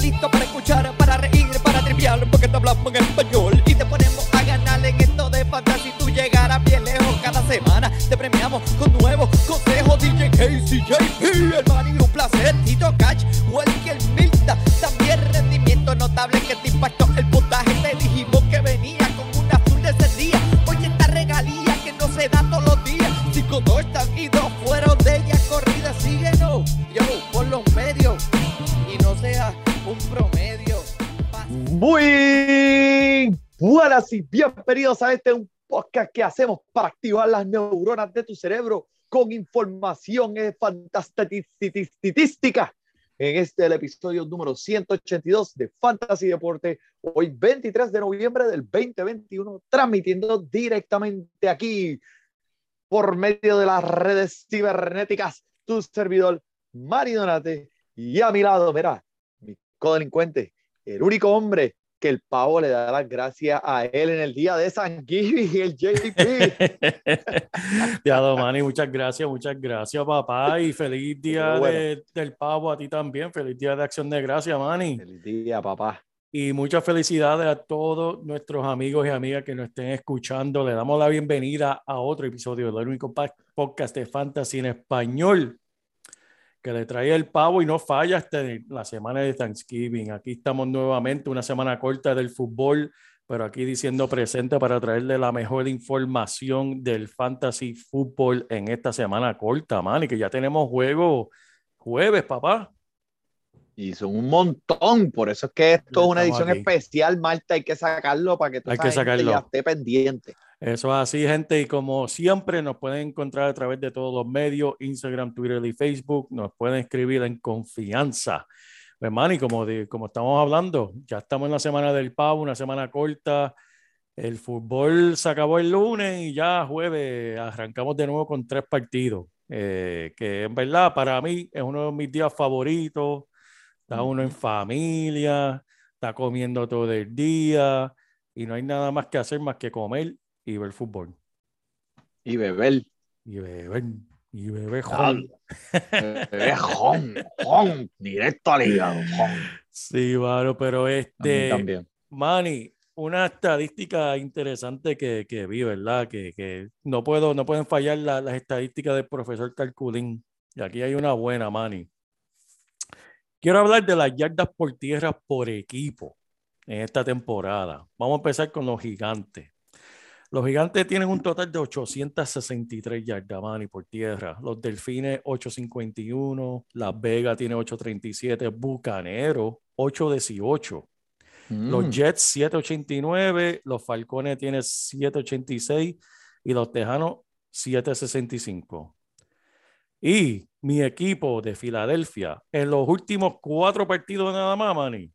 listo para escuchar, para reír, para triviar, porque te hablamos en español y bienvenidos a este un podcast que hacemos para activar las neuronas de tu cerebro con información fantástica. En este el episodio número 182 de Fantasy Deporte, hoy 23 de noviembre del 2021, transmitiendo directamente aquí por medio de las redes cibernéticas, tu servidor Mari Donate y a mi lado, mira, mi codelincuente, el único hombre que el pavo le da las gracias a él en el día de San Giving, el JP. Diado, Manny, muchas gracias, muchas gracias, papá, y feliz día bueno. de- del pavo a ti también, feliz día de acción de gracias, Manny. Feliz día, papá. Y muchas felicidades a todos nuestros amigos y amigas que nos estén escuchando. Le damos la bienvenida a otro episodio del único podcast de Fantasy en español que le trae el pavo y no falla hasta la semana de Thanksgiving. Aquí estamos nuevamente, una semana corta del fútbol, pero aquí diciendo presente para traerle la mejor información del fantasy fútbol en esta semana corta, man, y que ya tenemos juego jueves, papá. Y son un montón, por eso es que esto es una edición aquí. especial, Marta, hay que sacarlo para que toda Hay que sacarlo. esté pendiente. Eso es así, gente. Y como siempre, nos pueden encontrar a través de todos los medios, Instagram, Twitter y Facebook. Nos pueden escribir en confianza. Hermano, y como, de- como estamos hablando, ya estamos en la semana del pavo, una semana corta. El fútbol se acabó el lunes y ya jueves arrancamos de nuevo con tres partidos. eh, que en verdad para mí es uno de mis días favoritos. Está uno en familia, está comiendo todo el día y no hay nada más que hacer más que comer y ver fútbol. Y beber. Y beber, y beber jon. Beber jon, directo al hígado. Sí, claro, pero este, también. Manny, una estadística interesante que, que vi, ¿verdad? Que, que no, puedo, no pueden fallar la- las estadísticas del profesor Calculín. Y aquí hay una buena, Manny. Quiero hablar de las yardas por tierra por equipo en esta temporada. Vamos a empezar con los gigantes. Los gigantes tienen un total de 863 yardas, Manny, por tierra. Los delfines, 851. Las Vegas tiene 837. Bucanero, 818. Los Mm. Jets 789, los Falcones tienen 786 y los Tejanos 765. Y mi equipo de Filadelfia, en los últimos cuatro partidos nada más, Manny,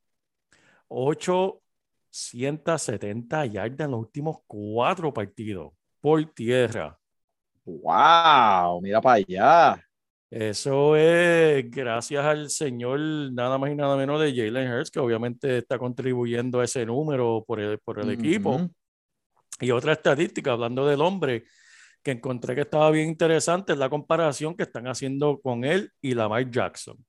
870 yardas en los últimos cuatro partidos por tierra. Wow, mira para allá. Eso es gracias al señor nada más y nada menos de Jalen Hurts, que obviamente está contribuyendo a ese número por el, por el equipo. Y otra estadística, hablando del hombre, que encontré que estaba bien interesante, es la comparación que están haciendo con él y Lamar Jackson.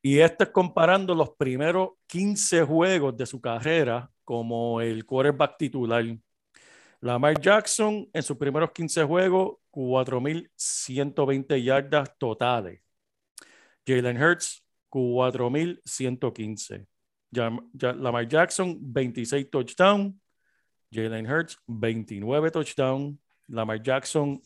Y esto es comparando los primeros 15 juegos de su carrera como el quarterback titular. Lamar Jackson en sus primeros 15 juegos, 4.120 yardas totales. Jalen Hurts, 4.115. Ya- ya- Lamar Jackson, 26 touchdowns. Jalen Hurts, 29 touchdowns. Lamar Jackson,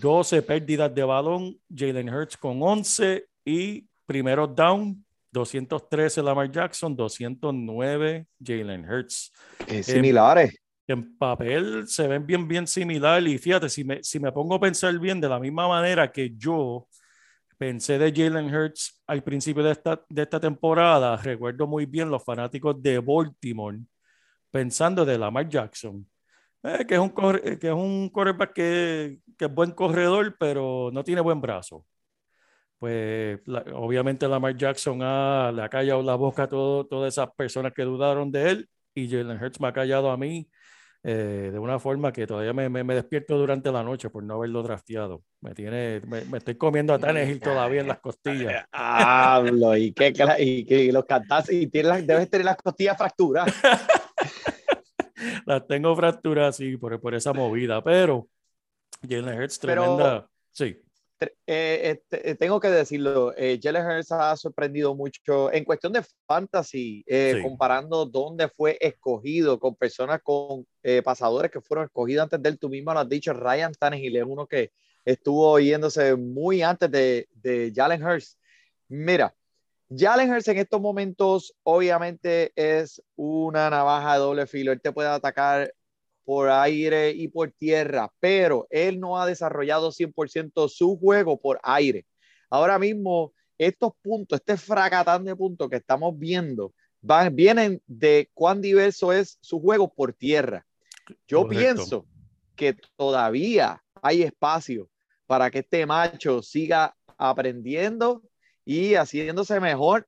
12 pérdidas de balón. Jalen Hurts con 11 y primeros down, 213 Lamar Jackson, 209 Jalen Hurts. Similares. En papel se ven bien, bien similar. Y fíjate, si me, si me pongo a pensar bien, de la misma manera que yo pensé de Jalen Hurts al principio de esta, de esta temporada, recuerdo muy bien los fanáticos de Baltimore pensando de Lamar Jackson, eh, que, es un corre- que es un quarterback que, que es buen corredor, pero no tiene buen brazo. Pues la- obviamente Lamar Jackson ha, le ha callado la boca a todo- todas esas personas que dudaron de él y Jalen Hurts me ha callado a mí eh, de una forma que todavía me, me, despierto durante la noche por no haberlo drafteado. Me tiene, me, estoy comiendo a Tannehill todavía en las costillas. Hablo, y que, y los cantas y tienes, debes tener las costillas fracturadas. las tengo fracturadas, sí, por, por esa movida, pero Jalen Hurts, tremenda. sí. Eh, este, eh, tengo que decirlo, eh, Jalen Hurts ha sorprendido mucho en cuestión de fantasy, eh, comparando dónde fue escogido con personas con pasadores que fueron escogidos antes de él. Tú mismo lo has dicho, Ryan Tannehill es uno que estuvo yéndose muy antes de, de Jalen Hurts. Mira, Jalen Hurts en estos momentos obviamente es una navaja de doble filo. Él te puede atacar por aire y por tierra, pero él no ha desarrollado 100% su juego por aire. Ahora mismo, estos puntos, este fracatán de puntos que estamos viendo, van, vienen de cuán diverso es su juego por tierra. Yo pienso que todavía hay espacio para que este macho siga aprendiendo y haciéndose mejor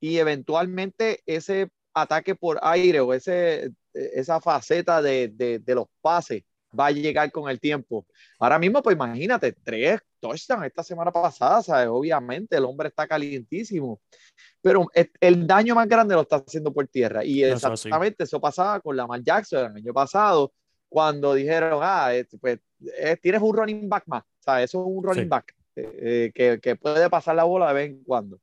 y eventualmente ese ataque por aire o ese esa faceta de, de, los pases va a llegar con el tiempo. Ahora mismo, pues imagínate, tres touchdowns esta semana pasada, ¿sabes? Obviamente el hombre está calientísimo, pero el daño más grande lo está haciendo por tierra. Y exactamente eso pasaba con la Lamar Jackson el año pasado, cuando dijeron, ah, pues tienes un running back más, ¿sabes? Eso es un running back eh, que, que, puede pasar la bola de vez en cuando.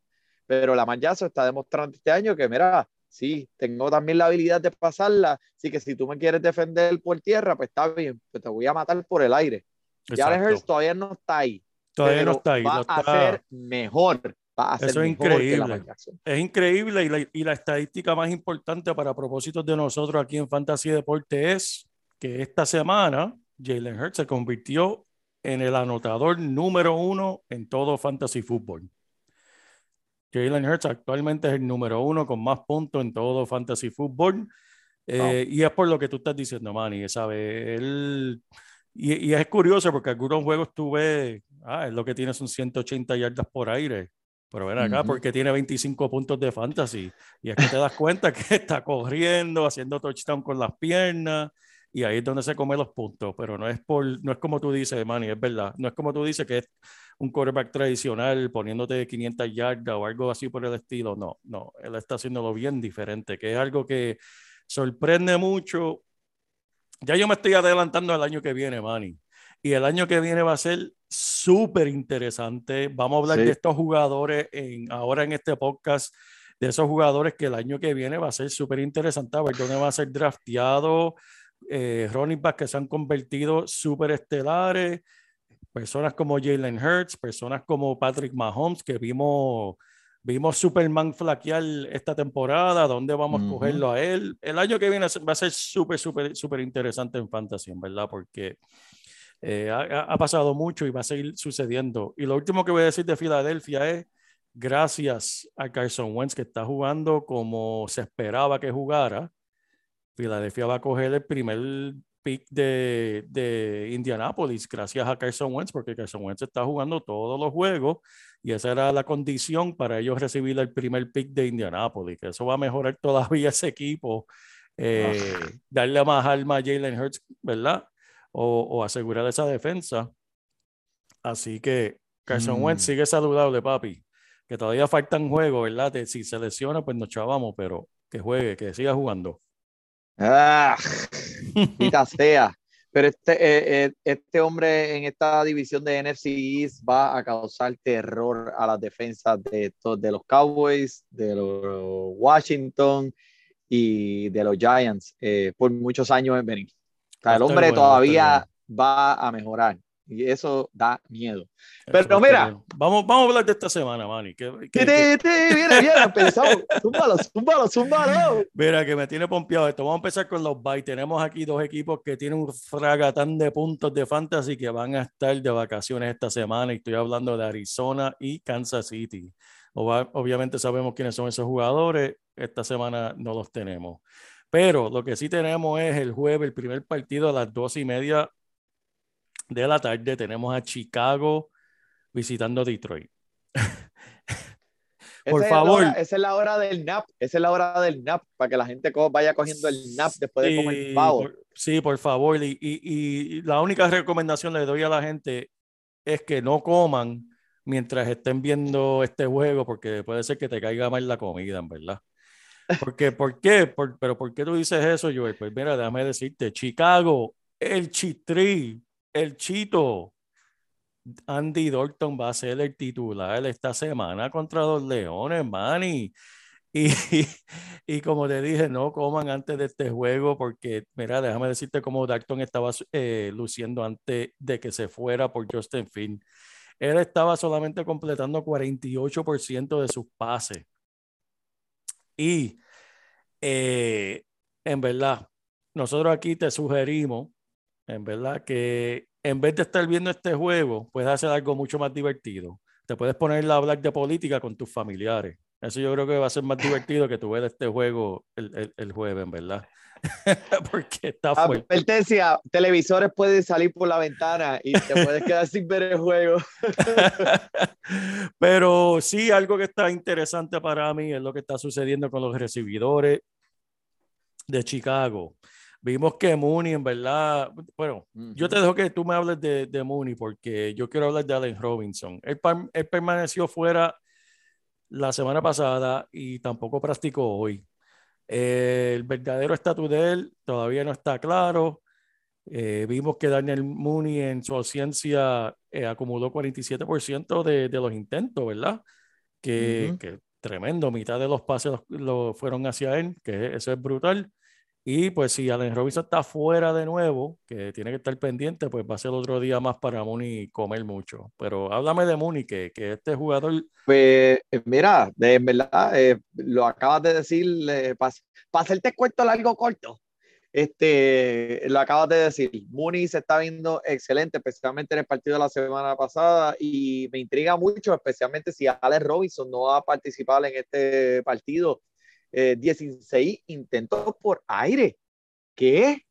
Pero la Jackson está demostrando este año que, mira, sí, tengo también la habilidad de pasarla, así que si tú me quieres defender por tierra, pues está bien, pues te voy a matar por el aire. Ya Hurts todavía no está ahí. Todavía no está ahí. Va a ser mejor. Va a ser Eso es increíble. Es increíble y la, y la, estadística más importante para propósitos de nosotros aquí en Fantasy Deporte es que esta semana Jalen Hurts se convirtió en el anotador número uno en todo Fantasy Football. Jalen Hurts actualmente es el número uno con más puntos en todo fantasy fútbol. Eh, y es por lo que tú estás diciendo, Manny, ¿sabes? Él, y, y, es curioso porque algunos juegos tú ves, ah, es lo que tiene son 180 yardas por aire. Pero ven acá, porque tiene 25 puntos de fantasy. Y es que te das cuenta que está corriendo, haciendo touchdown con las piernas y ahí es donde se come los puntos, pero no es por, no es como tú dices, Manny, es verdad, no es como tú dices que es un quarterback tradicional poniéndote 500 yardas o algo así por el estilo, no, no, él está haciéndolo bien diferente, que es algo que sorprende mucho. Ya yo me estoy adelantando al año que viene, Manny, y el año que viene va a ser súper interesante. Vamos a hablar de estos jugadores en, ahora en este podcast, de esos jugadores que el año que viene va a ser súper interesante, a ver dónde va a ser drafteado, eh, running backs que se han convertido súper estelares, personas como Jalen Hurts, personas como Patrick Mahomes, que vimos, vimos Superman flaquear esta temporada, ¿dónde vamos a cogerlo a él? El año que viene va a ser súper, súper, súper interesante en Fantasy, ¿verdad? Porque eh, ha, ha, pasado mucho y va a seguir sucediendo. Y lo último que voy a decir de Filadelfia es, gracias a Carson Wentz, que está jugando como se esperaba que jugara, Filadelfia va a coger el primer pick de, de Indianapolis gracias a Carson Wentz, porque Carson Wentz está jugando todos los juegos y esa era la condición para ellos recibir el primer pick de Indianapolis, que eso va a mejorar todavía ese equipo, eh, darle más alma a Jalen Hurts, ¿verdad? O, o, asegurar esa defensa. Así que Carson Wentz mm. sigue saludable, papi. Que todavía faltan juegos, ¿verdad? Si se lesiona, pues nos chavamos, pero que juegue, que siga jugando. Ah, sea. Pero este, eh, eh, este hombre en esta división de NFC East va a causar terror a las defensas de, de los Cowboys, de los Washington y de los Giants eh, por muchos años en venir. el hombre todavía va a mejorar y eso da miedo. Pero mira, vamos, vamos a hablar de esta semana, Manny. Que, que, viene, viene, empezamos. Zúmbalo, zúmbalo, zúmbalo. Mira, que me tiene pompeado esto. Vamos a empezar con los bye. Tenemos aquí dos equipos que tienen un fragatán de puntos de fantasy que van a estar de vacaciones esta semana. Y estoy hablando de Arizona y Kansas City. Obviamente sabemos quiénes son esos jugadores. Esta semana no los tenemos. Pero lo que sí tenemos es el jueves, el primer partido a las dos y media de la tarde tenemos a Chicago visitando Detroit. por Esa favor. Es la hora, esa es la hora del nap. Esa es la hora del nap para que la gente vaya cogiendo el nap después de comer Sí, pavo. por, sí, por favor. Y, y- y la única recomendación le doy a la gente es que no coman mientras estén viendo este juego, porque puede ser que te caiga mal la comida, en verdad. Porque, ¿Por qué? Por- pero ¿por qué tú dices eso, Joel? Pues mira, déjame decirte, Chicago, el Chitri, el Chito, Andy Dalton va a ser el titular esta semana contra los Leones, Manny. Y, como te dije, no coman antes de este juego porque, mira, déjame decirte cómo Dalton estaba eh, luciendo antes de que se fuera por Justin Field. Él estaba solamente completando 48% de sus pases. Y eh, en verdad, nosotros aquí te sugerimos, en verdad, que en vez de estar viendo este juego, puedes hacer algo mucho más divertido. Te puedes poner a hablar de política con tus familiares. Eso yo creo que va a ser más divertido que tu ver este juego el, el, el jueves, en verdad. Porque está fuerte. Advertencia, televisores pueden salir por la ventana y te puedes quedar sin ver el juego. Pero sí, algo que está interesante para mí es lo que está sucediendo con los recibidores de Chicago. Vimos que Mooney, en verdad, bueno, yo te dejo que tú me hables de, de Mooney porque yo quiero hablar de Allen Robinson. Él, él, permaneció fuera la semana pasada y tampoco practicó hoy. Eh, el verdadero estatus de él todavía no está claro. Eh, vimos que Daniel Mooney en su ausencia eh, acumuló 47% de, de, los intentos, ¿verdad? Que, uh -huh. que, tremendo, mitad de los pases lo, lo fueron hacia él, que eso es brutal. Y pues si Allen Robinson está fuera de nuevo, que tiene que estar pendiente, pues va a ser otro día más para Mooney comer mucho. Pero háblame de Mooney, que, que este jugador... Pues mira, de verdad, eh, lo acabas de decir, eh, para pa hacerte cuento largo corto, este, lo acabas de decir, Mooney se está viendo excelente, especialmente en el partido de la semana pasada, y me intriga mucho, especialmente si Allen Robinson no va a participar en este partido. Eh, 16 intentos por aire. ¿Qué?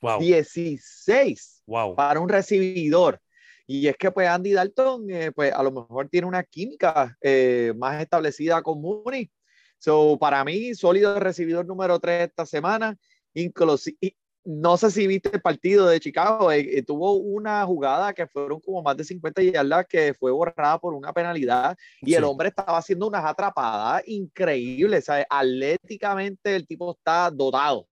Wow. 16 wow. para un recibidor. Y es que pues Andy Dalton, eh, pues a lo mejor tiene una química eh, más establecida con Mooney. So, para mí, sólido recibidor número 3 esta semana. Inclusive, no sé si viste el partido de Chicago, eh, tuvo una jugada que fueron como más de 50 yardas que fue borrada por una penalidad y sí. el hombre estaba haciendo unas atrapadas increíbles, ¿sabes? Atléticamente el tipo está dotado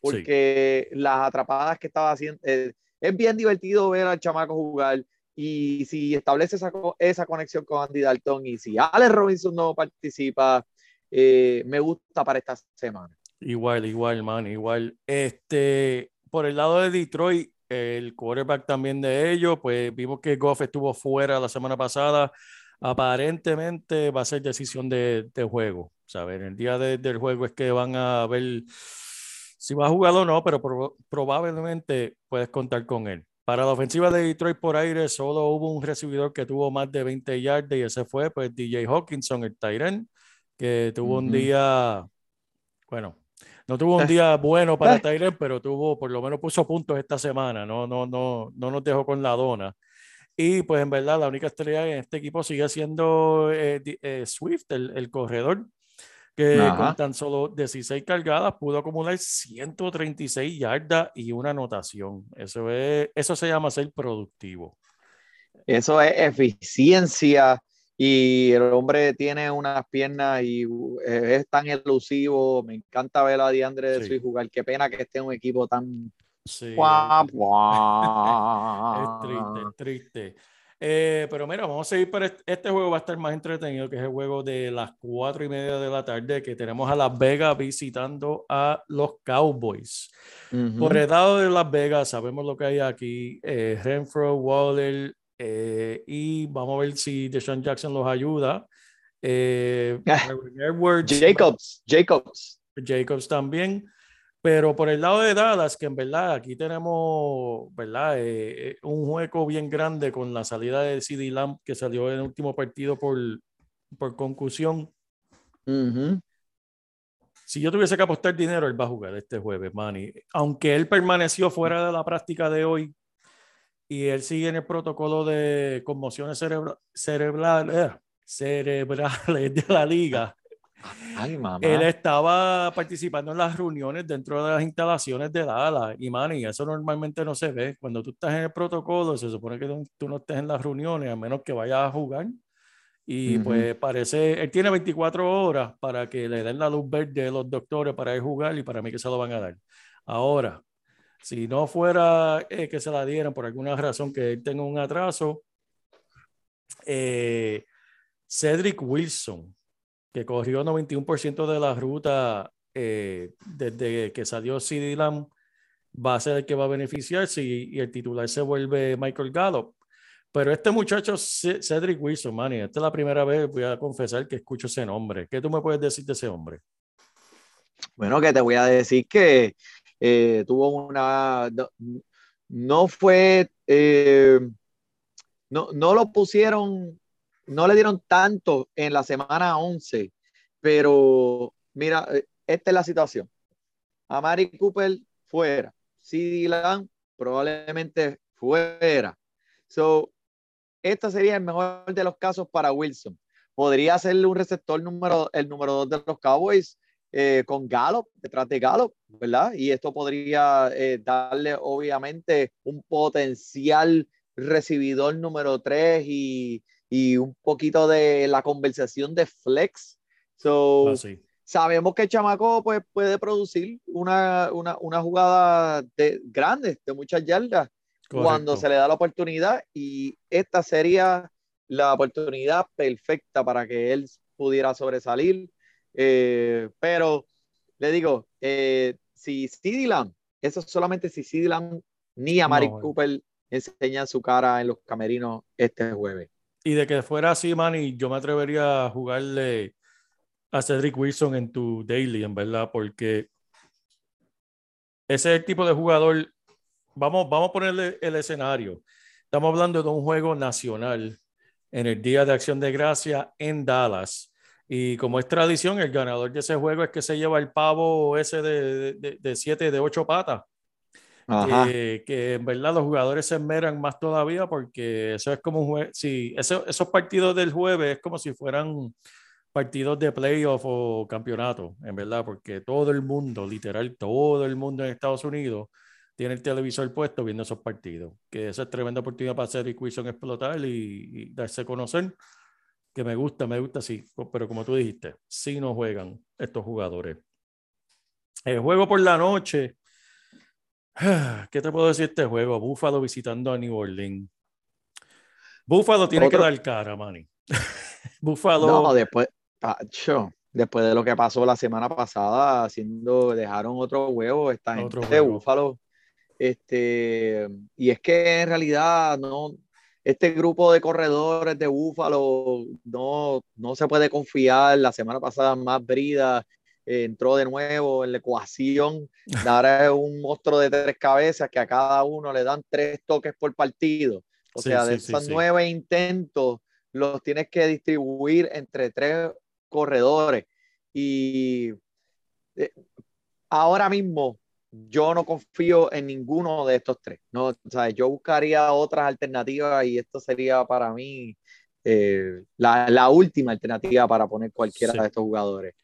porque sí. las atrapadas que estaba haciendo, eh, es bien divertido ver al chamaco jugar y si establece esa, esa conexión con Andy Dalton y si Alex Robinson no participa, eh, me gusta para esta semana. Igual, igual, man, igual. Este, por el lado de Detroit, el quarterback también de ellos, pues vimos que Goff estuvo fuera la semana pasada. Aparentemente va a ser decisión de, de juego. ¿sabes? El día de, del juego es que van a ver si va a jugar o no, pero pro, probablemente puedes contar con él. Para la ofensiva de Detroit por aire, solo hubo un recibidor que tuvo más de 20 yardas y ese fue pues DJ Hawkinson, el Tyrant, que tuvo uh -huh. un día, bueno, no tuvo un día bueno para Tyler, pero tuvo, por lo menos puso puntos esta semana, no, no, no, no nos dejó con la dona. Y pues en verdad la única estrella en este equipo sigue siendo eh, eh, Swift, el, el, corredor, que Ajá. con tan solo 16 cargadas pudo acumular 136 yardas y una anotación. Eso, es, eso se llama ser productivo. Eso es eficiencia y el hombre tiene unas piernas y es tan elusivo. Me encanta ver a Diandre de sí. jugar. Qué pena que esté en un equipo tan. Sí. Guau, es triste, es triste. Eh, pero mira, vamos a seguir para este, este, juego. Va a estar más entretenido que es el juego de las cuatro y media de la tarde, que tenemos a Las Vegas visitando a los Cowboys. Uh -huh. Por el lado de Las Vegas, sabemos lo que hay aquí: eh, Renfro, Waller, eh, y vamos a ver si Deshaun Jackson los ayuda. Eh, Edwards, Jacobs, Jacobs. Jacobs también. Pero por el lado de Dallas, que en verdad aquí tenemos ¿verdad? Eh, un hueco bien grande con la salida de CD Lamb que salió en el último partido por, por concusión. Uh -huh. Si yo tuviese que apostar dinero, él va a jugar este jueves, Manny. Aunque él permaneció fuera de la práctica de hoy, y él sigue en el protocolo de conmociones cerebra cerebrales, eh, cerebrales de la liga. Ay, mamá. Él estaba participando en las reuniones dentro de las instalaciones de Dallas y Manny, eso normalmente no se ve. Cuando tú estás en el protocolo, se supone que tú, no estés en las reuniones a menos que vayas a jugar. Y Ujú. pues parece, él tiene 24 horas para que le den la luz verde a los doctores para ir a jugar y para mí que se lo van a dar. Ahora, si no fuera eh, que se la dieran por alguna razón que él tenga un atraso, eh, Cedric Wilson, que corrió 91% de la ruta eh, desde que salió CD Lamb, va a ser el que va a beneficiarse y, y el titular se vuelve Michael Gallup. Pero este muchacho, Cedric Wilson, Manny, esta es la primera vez, voy a confesar que escucho ese nombre. ¿Qué tú me puedes decir de ese hombre? Bueno, que te voy a decir que eh, tuvo una. No, fue. eh, no, no lo pusieron. No le dieron tanto en la semana 11, pero mira, eh, esta es la situación. Amari Cooper fuera. CD Lamb probablemente fuera. So, este sería el mejor de los casos para Wilson. Podría ser un receptor número, el número dos de los Cowboys eh, con Gallup, detrás de Gallup, ¿verdad? Y esto podría eh, darle, obviamente, un potencial recibidor número tres y, y un poquito de la conversación de flex. So, Así. sabemos que el chamaco pues, puede producir una, una, una jugada de, grande, de muchas yardas, cuando se le da la oportunidad y esta sería la oportunidad perfecta para que él pudiera sobresalir. Eh, pero le digo, eh, si CD Lamb, eso es solamente si CD Lamb ni a Mari No, eh. Cooper enseñan su cara en los camerinos este jueves. Y de que fuera así, Manny, yo me atrevería a jugarle a Cedric Wilson en tu daily, en verdad, porque ese es el tipo de jugador. Vamos, vamos a ponerle el escenario. Estamos hablando de un juego nacional en el Día de Acción de Gracia en Dallas. Y como es tradición, el ganador de ese juego es que se lleva el pavo ese de, de, de siete, de ocho patas. Ajá. Que, en verdad los jugadores se esmeran más todavía porque eso es como un juego, sí, eso, esos partidos del jueves es como si fueran partidos de playoff o campeonato, en verdad, porque todo el mundo, literal, todo el mundo en Estados Unidos tiene el televisor puesto viendo esos partidos, que esa es tremenda oportunidad para hacer Wilson explotar y, y darse a conocer, que me gusta, me gusta, sí, pero como tú dijiste, sí no juegan estos jugadores. El juego por la noche, ¿Qué te puedo decir de este juego? Buffalo visitando a New Orleans. Buffalo tiene Otro- que dar cara, Manny. Buffalo. No, después, pacho, después de lo que pasó la semana pasada, haciendo, dejaron otro huevo esta gente Otro de juego. Búfalo. Este, y es que en realidad no, este grupo de corredores de Búfalo no, no se puede confiar. La semana pasada más Brida eh, entró de nuevo en la ecuación. Ahora es un monstruo de tres cabezas que a cada uno le dan tres toques por partido. O Sí, sea, de sí, esos sí. nueve intentos los tienes que distribuir entre tres corredores. Y eh, ahora mismo yo no confío en ninguno de estos tres. No, o sea, yo buscaría otras alternativas y esto sería para mí eh, la, la última alternativa para poner cualquiera Sí. de estos jugadores.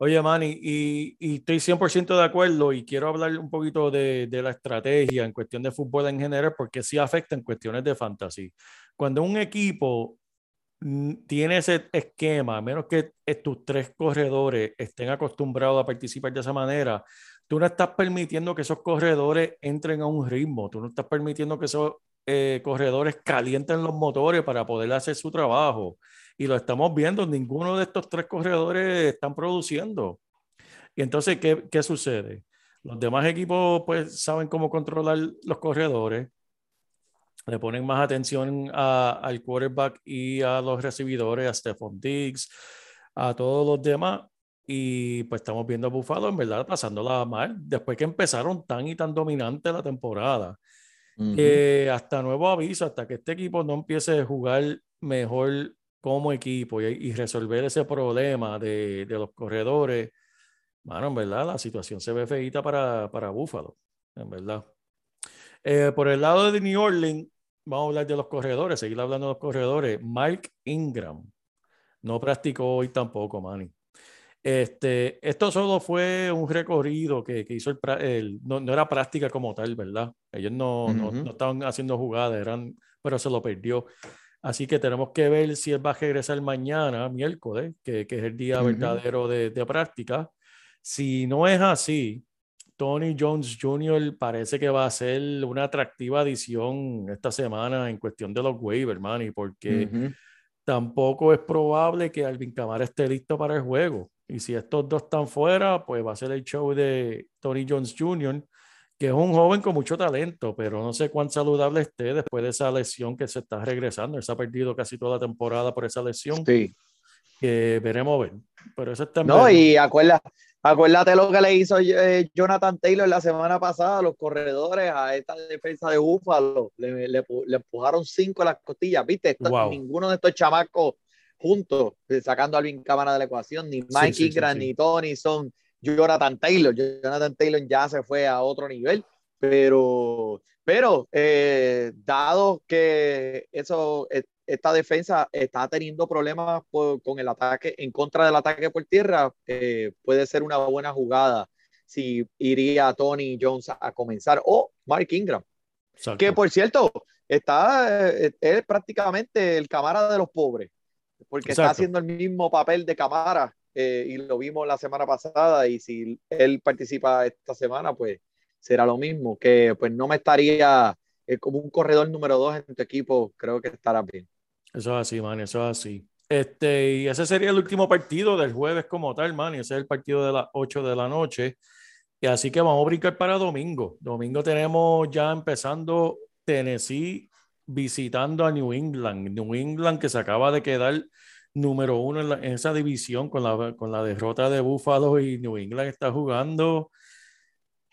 Oye, Manny, y, y estoy 100% de acuerdo y quiero hablar un poquito de, de la estrategia en cuestión de fútbol en general, porque sí afecta en cuestiones de fantasy. Cuando un equipo mm, tiene ese esquema, a menos que tus tres corredores estén acostumbrados a participar de esa manera, tú no estás permitiendo que esos corredores entren a un ritmo, tú no estás permitiendo que esos eh, corredores calienten los motores para poder hacer su trabajo. Y lo estamos viendo, ninguno de estos tres corredores están produciendo. Y entonces, ¿qué, qué sucede? Los demás equipos pues saben cómo controlar los corredores, le ponen más atención a- al quarterback y a los recibidores, a Stephon Diggs, a todos los demás. Y pues estamos viendo a Buffalo en verdad pasándola mal, después que empezaron tan y tan dominante la temporada que hasta nuevo aviso, hasta que este equipo no empiece a jugar mejor como equipo y, y resolver ese problema de, de los corredores, bueno, en verdad la situación se ve feita para, para Buffalo, en verdad. Eh, por el lado de New Orleans, vamos a hablar de los corredores, seguir hablando de los corredores. Mike Ingram No practicó hoy tampoco, Manny. Este, esto solo fue un recorrido que, que hizo el, el no, no, era práctica como tal, ¿verdad? Ellos no, uh -huh. no, no, estaban haciendo jugadas, eran, pero se lo perdió. Así que tenemos que ver si él va a regresar mañana, miércoles, que, que es el día uh -huh. verdadero de, de, práctica. Si no es así, Tony Jones Jr. parece que va a ser una atractiva adición esta semana en cuestión de los waivers, y porque uh -huh. tampoco es probable que Alvin Kamara esté listo para el juego. Y si estos dos están fuera, pues va a ser el show de Tony Jones Jr., que es un joven con mucho talento, pero no sé cuán saludable esté después de esa lesión que se está regresando. Él se ha perdido casi toda la temporada por esa lesión. Sí. Que veremos ver. Pero eso está No, y acuerda, acuérdate lo que le hizo eh, Jonathan Taylor la semana pasada a los corredores, a esta defensa de Búfalo. Le, le, le empujaron cinco a las costillas, ¿viste? Esto, wow. Ninguno de estos chamacos juntos, eh, sacando a Alvin Cámara de la ecuación, ni Mike sí, sí, Ingram sí, ni Tony son Jonathan Taylor. Jonathan Taylor ya se fue a otro nivel, pero, pero eh, dado que eso, e, esta defensa está teniendo problemas por, con el ataque, en contra del ataque por tierra, eh, puede ser una buena jugada si iría Tony Jones a, comenzar o Mark Ingram. Exacto. Que por cierto, está, es prácticamente el cámara de los pobres porque Exacto. está haciendo el mismo papel de cámara eh, y lo vimos la semana pasada y si él participa esta semana, pues será lo mismo, que pues no me estaría eh, como un corredor número dos en tu equipo, creo que estará bien. Eso es así, man, eso es así. Este, y ese sería el último partido del jueves como tal, man, y ese es el partido de las 8 de la noche. Y así que vamos a brincar para domingo. Domingo tenemos ya empezando Tennessee visitando a New England. New England que se acaba de quedar número uno en, la, en esa división con la, con la derrota de Buffalo y New England está jugando.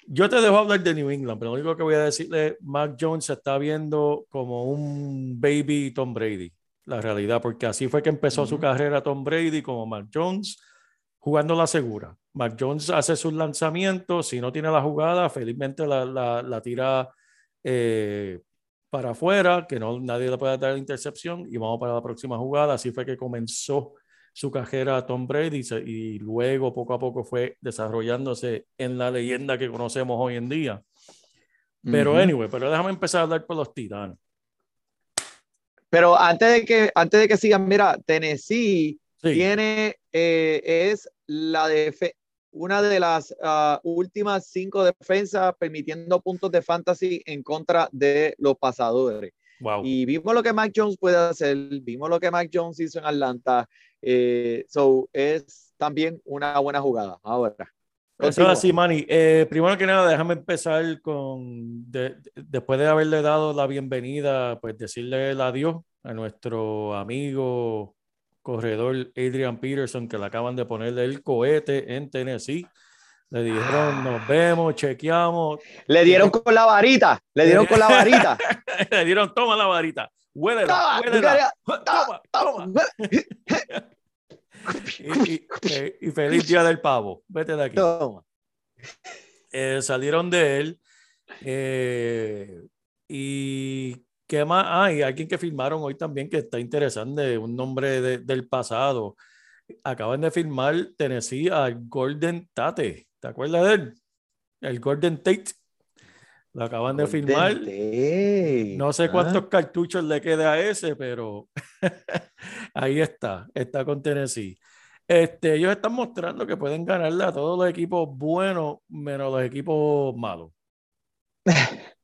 Yo te dejo hablar de New England, pero lo único que voy a decirle, Mac Jones se está viendo como un baby Tom Brady, la realidad, porque así fue que empezó uh -huh. su carrera Tom Brady como Mac Jones, jugando la segura. Mac Jones hace sus lanzamientos, si no tiene la jugada, felizmente la, la, la tira eh, para afuera, que no, nadie le puede dar intercepción y vamos para la próxima jugada. Así fue que comenzó su carrera Tom Brady y luego poco a poco fue desarrollándose en la leyenda que conocemos hoy en día. Pero uh -huh. anyway, pero déjame empezar a hablar por los Titanes. Pero antes de que, antes de que sigan, mira, Tennessee sí. tiene, eh, es la de una de las uh, últimas cinco defensas permitiendo puntos de fantasy en contra de los pasadores. Wow. Y vimos lo que Mac Jones puede hacer, vimos lo que Mac Jones hizo en Atlanta. Eh, so es también una buena jugada. Ahora. Eso es así, Manny. Eh, primero que nada, déjame empezar con, de, después de haberle dado la bienvenida, pues decirle el adiós a nuestro amigo corredor Adrian Peterson, que le acaban de ponerle el cohete en Tennessee. Le dijeron, nos vemos, chequeamos. Le dieron con la varita, le dieron con la varita. le dieron, toma la varita, huélela, huélela. Toma, toma. toma. y, y, y, feliz día del pavo. Vete de aquí. Toma. Eh, salieron de él. Eh, y ¿Qué más? Ah, y alguien que firmaron hoy también que está interesante, un nombre de, del pasado. Acaban de firmar Tennessee a Golden Tate. ¿Te acuerdas de él? El Golden Tate. Lo acaban Golden de firmar. Tate. No sé cuántos ah. cartuchos le queda a ese, pero ahí está. Está con Tennessee. Este, ellos están mostrando que pueden ganarle a todos los equipos buenos, menos los equipos malos.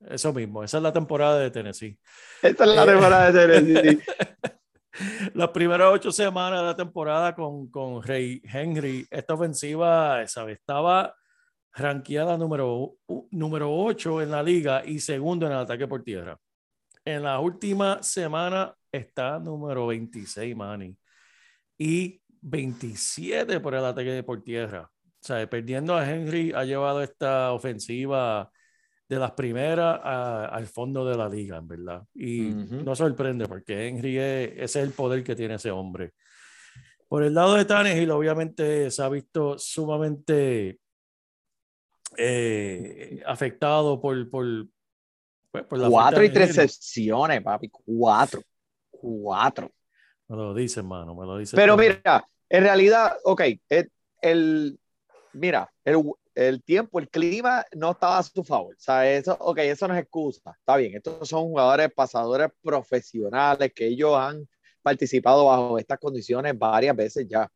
Eso mismo, esa es la temporada de Tennessee. Esa es la temporada de Tennessee. Las primeras ocho semanas de la temporada con, con Rey Henry, esta ofensiva ¿sabes? estaba ranqueada número, número 8 en la liga y segundo en el ataque por tierra. En la última semana está número 26, Manny, y 27 por el ataque por tierra. O sea, perdiendo a Henry ha llevado esta ofensiva de las primeras a, al fondo de la liga, en verdad. Y uh -huh. no sorprende porque Henry es, ese es el poder que tiene ese hombre. Por el lado de Tannehill, obviamente se ha visto sumamente eh, afectado por, por, pues, por la cuatro intercepciones, papi, cuatro, cuatro. Me lo dice, hermano, me lo dice. Pero todo. mira, en realidad, ok, el, el- mira, el, el tiempo, el clima no estaba a su favor. O sea, eso, ok, eso no es excusa. Está bien, estos son jugadores pasadores profesionales que ellos han participado bajo estas condiciones varias veces ya.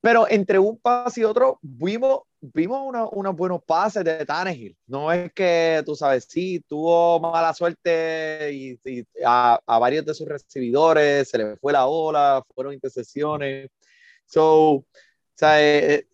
Pero entre un pase y otro, vimos, vimos una- unos buenos pases de Tannehill. No es que, tú sabes, sí, tuvo mala suerte y, y a, a varios de sus recibidores se le fue la ola, fueron intercesiones. So, o sea, eh, eh,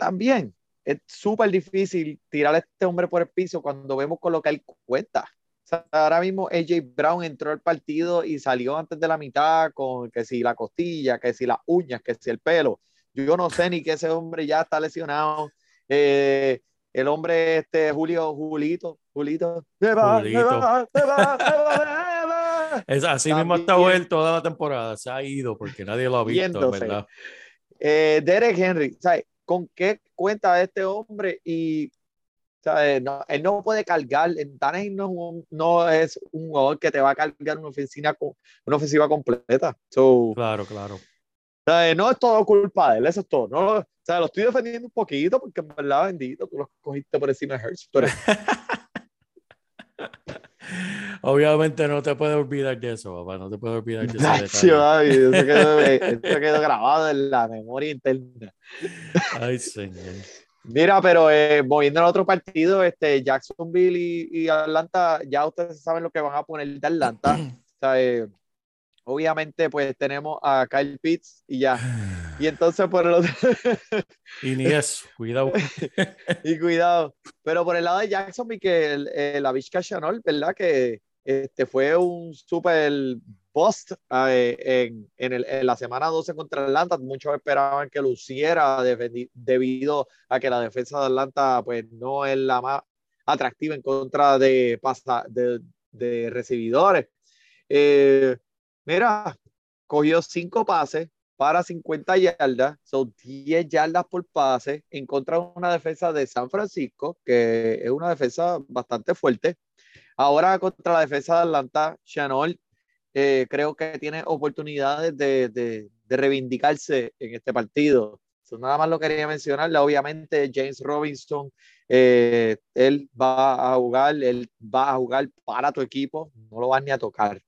también es súper difícil tirar a este hombre por el piso cuando vemos con lo que él cuenta. O sea, ahora mismo AJ Brown entró al partido y salió antes de la mitad con que si la costilla, que si las uñas, que si el pelo. Yo no sé ni que ese hombre ya está lesionado. Eh, el hombre, este Julio, Julito, Julito, se va, se va, se va, se va. Es, así mismo está También. él toda la temporada. Se ha ido porque nadie lo ha visto. ¿verdad? Eh, Derek Henry, ¿sabes? ¿Con qué cuenta este hombre? Y ¿sabes? No, él no puede cargar, en Tannehill no, no es un jugador que te va a cargar una ofensiva, co- una ofensiva completa. So, Claro, claro. ¿sabes? No es todo culpa de él, eso es todo. No, o sea, lo estoy defendiendo un poquito porque en verdad, bendito, tú lo cogiste por encima de Hurts. Pero, Obviamente no te puedes olvidar de eso, papá. No te puedes olvidar de eso, quedó, eso quedó grabado en la memoria interna. Ay, señor. Mira, pero eh, moviendo al otro partido, este, Jacksonville y, y Atlanta, ya ustedes saben lo que van a poner de Atlanta. O sea, eh, obviamente, pues tenemos a Kyle Pitts y ya. Y entonces por el otro, Y ni eso, cuidado. y cuidado, pero por el lado de Jacksonville, que el, el Avishka Chanel, ¿verdad? Que este, fue un super bust eh, en, en, el- en la semana 12 contra Atlanta. Muchos esperaban que luciera de- debido a que la defensa de Atlanta pues no es la más atractiva en contra de, pasa, de, de recibidores. Eh, mira, cogió cinco pases para 50 yardas, son 10 yardas por pase en de una defensa de San Francisco, que es una defensa bastante fuerte. Ahora contra la defensa de Atlanta, Chanel eh, creo que tiene oportunidades de, de, de, reivindicarse en este partido. So, nada más lo quería mencionar. Obviamente, James Robinson, eh, él va a jugar, él va a jugar para tu equipo, no lo vas ni a tocar.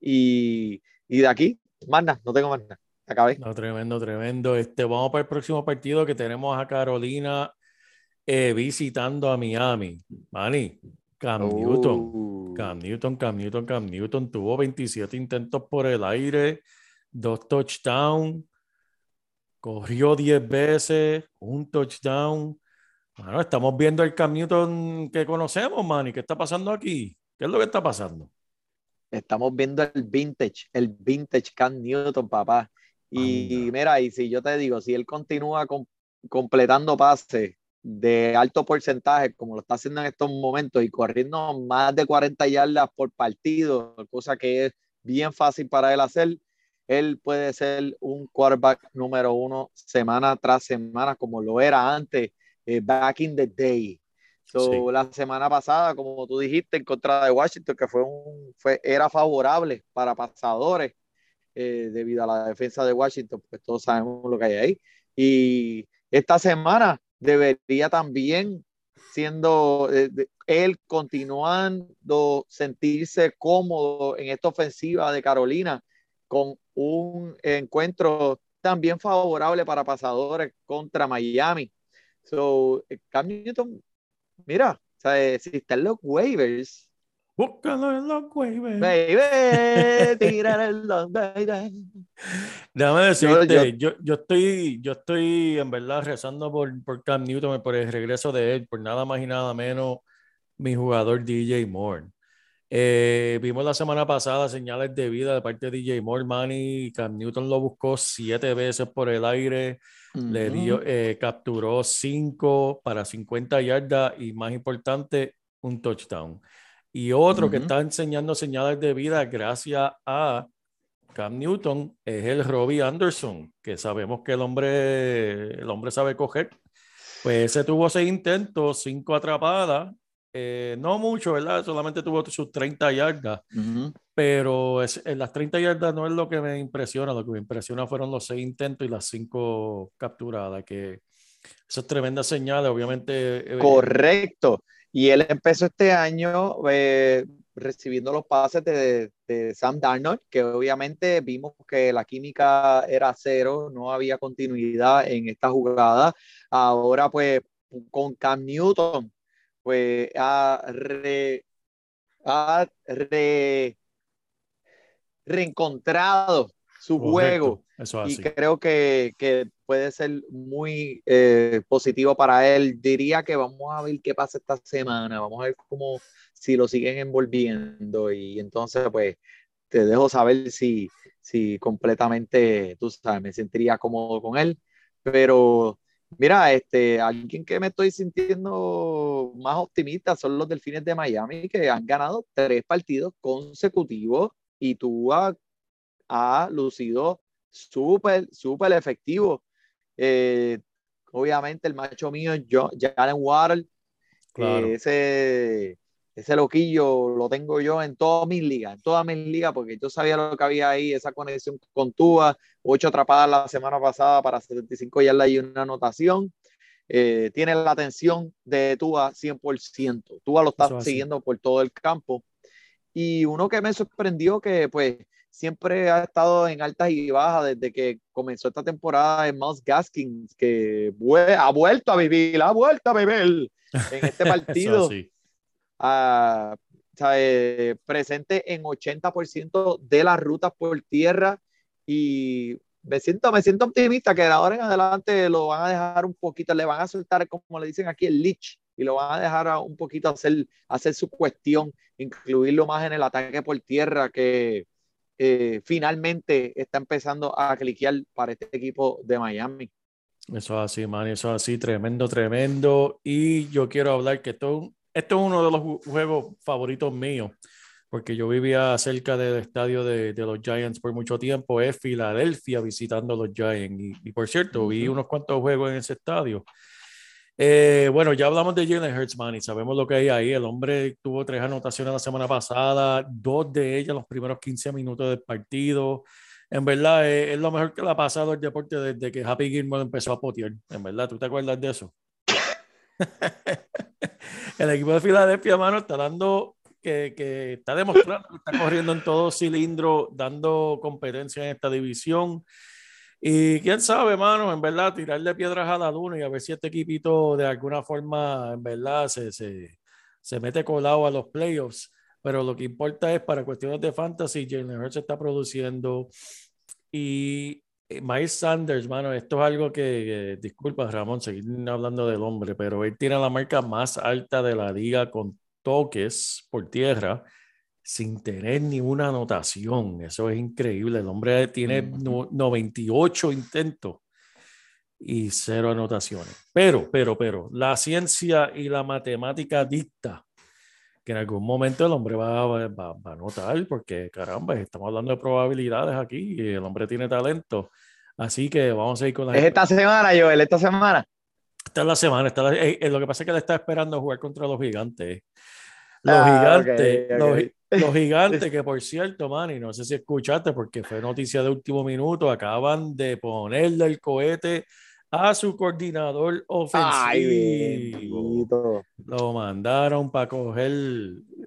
Y, y de aquí, más nada, no tengo más nada. Acabé. No, tremendo, tremendo. Este, vamos para el próximo partido que tenemos a Carolina eh, visitando a Miami. Manny, Cam Uh. Newton. Cam Newton, Cam Newton, Cam Newton tuvo 27 intentos por el aire, dos touchdowns, corrió 10 veces, un touchdown. Bueno, estamos viendo el Cam Newton que conocemos, Manny. ¿Qué está pasando aquí? ¿Qué es lo que está pasando? Estamos viendo el vintage, el vintage Cam Newton, papá. Y mira, y si yo te digo, si él continúa com- completando pases de alto porcentaje, como lo está haciendo en estos momentos, y corriendo más de 40 yardas por partido, cosa que es bien fácil para él hacer, él puede ser un quarterback número uno semana tras semana, como lo era antes, eh, back in the day. So, Sí. La semana pasada, como tú dijiste, en contra de Washington, que fue un, fue, era favorable para pasadores eh, debido a la defensa de Washington, pues todos sabemos lo que hay ahí. Y esta semana debería también siendo eh, él continuando sentirse cómodo en esta ofensiva de Carolina con un encuentro también favorable para pasadores contra Miami. So, eh, Cam Newton, mira, o sea, eh, si está en los waivers, Búscalo en los waivers. baby, tirar el long, baby. Déjame Yo- decirte, yo, yo, estoy, yo estoy en verdad rezando por, por Cam Newton, por el regreso de él, por nada más y nada menos mi jugador DJ Moore. Eh, vimos la semana pasada señales de vida de parte de DJ Moore, Manny. Cam Newton lo buscó siete veces por el aire, le dio, eh, capturó cinco para 50 yardas y más importante, un touchdown. Y otro que Ujú. está enseñando señales de vida gracias a Cam Newton es el Robbie Anderson, que sabemos que el hombre, el hombre sabe coger. Pues ese tuvo seis intentos, cinco atrapadas, eh, no mucho, ¿verdad? Solamente tuvo sus 30 yardas, pero es, en las 30 yardas no es lo que me impresiona, lo que me impresiona fueron los seis intentos y las cinco capturadas, que eso es tremenda señal, obviamente. Eh, Correcto. Y él empezó este año eh, recibiendo los pases de, de, Sam Darnold, que obviamente vimos que la química era cero, no había continuidad en esta jugada. Ahora, pues, con Cam Newton, pues ha, reencontrado su juego. y creo que, que, puede ser muy eh, positivo para él. Diría que vamos a ver qué pasa esta semana, vamos a ver cómo si lo siguen envolviendo. Y entonces pues te dejo saber si, si completamente, tú sabes, me sentiría cómodo con él, pero Mira, este, alguien que me estoy sintiendo más optimista son los Delfines de Miami, que han ganado tres partidos consecutivos. Y tú has, lucido súper, súper efectivo. Eh, obviamente el macho mío, yo, Jalen Water, claro. ese ese loquillo lo tengo yo en todas mis ligas, en todas mis ligas, porque yo sabía lo que había ahí, esa conexión con Tua, ocho atrapadas la semana pasada para 75 yardas y una anotación. Eh, tiene la atención de Tua 100%. Tua lo está siguiendo por todo el campo. Y uno que me sorprendió que pues siempre ha estado en altas y bajas desde que comenzó esta temporada en Mouse Gaskins, que ha vuelto a vivir, ha vuelto a beber en este partido. presente en 80% de las rutas por tierra y me siento, me siento optimista que de ahora en adelante lo van a dejar un poquito, le van a soltar, como le dicen aquí, el leech y lo van a dejar un poquito hacer, hacer su cuestión, incluirlo más en el ataque por tierra que eh, finalmente está empezando a cliquear para este equipo de Miami. Eso es así, man, eso es así, tremendo, tremendo. Y yo quiero hablar que esto es uno de los juegos favoritos míos, porque yo vivía cerca del estadio de, los Giants por mucho tiempo, es Filadelfia visitando a los Giants. Y, por cierto, vi unos cuantos juegos en ese estadio. Eh, bueno, ya hablamos de Jalen Hurts, y sabemos lo que hay ahí. El hombre tuvo tres anotaciones la semana pasada, dos de ellas los primeros 15 minutos del partido. En verdad, es, es lo mejor que le ha pasado al deporte desde que Happy Gilmore empezó a potear. En verdad, ¿tú te acuerdas de eso? el equipo de Filadelfia, mano, está dando que, que, está demostrando que está corriendo en todo cilindro, dando competencia en esta división. Y quién sabe, mano, en verdad, tirarle piedras a la luna y a ver si este equipito de alguna forma, en verdad, se, se, se mete colado a los playoffs. Pero lo que importa es para cuestiones de fantasy, Jalen Hurts está produciendo y eh, Miles Sanders, mano, esto es algo que, disculpa Ramón, seguir hablando del hombre, pero él tiene la marca más alta de la liga con toques por tierra sin tener ninguna anotación. Eso es increíble. El hombre tiene 98 intentos y cero anotaciones. Pero, pero, pero, la ciencia y la matemática dicta que en algún momento el hombre va, va, va, a notar, porque caramba, estamos hablando de probabilidades aquí y el hombre tiene talento. Así que vamos a ir con la. ¿Es esta semana, Joel? ¿Esta semana? Esta es la semana. Eh, eh, lo que pasa es que él está esperando jugar contra los gigantes. Los ah, gigantes, Los, gigantes, que por cierto, Manny, no sé si escuchaste, porque fue noticia de último minuto, acaban de ponerle el cohete a su coordinador ofensivo. lo mandaron para coger.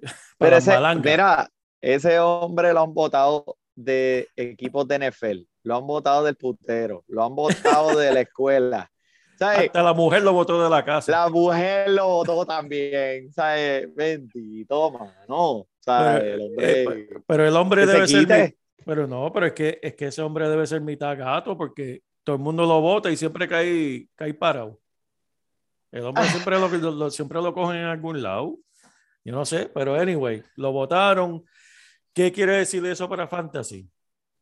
Pero ese, mira, ese hombre lo han votado de equipos de NFL, lo han votado del putero, lo han votado de la escuela. Hasta la mujer lo votó de la casa. La mujer lo votó también, ¿sabes? Bendito, no. ¿Sabes? Pero, el hombre, eh, pero el hombre debe ser. Pero no, pero es que, es que ese hombre debe ser mitad gato porque todo el mundo lo vota y siempre cae, cae parado. El hombre siempre lo, siempre lo cogen en algún lado. Yo no sé, pero anyway, lo votaron. ¿Qué quiere decir eso para Fantasy?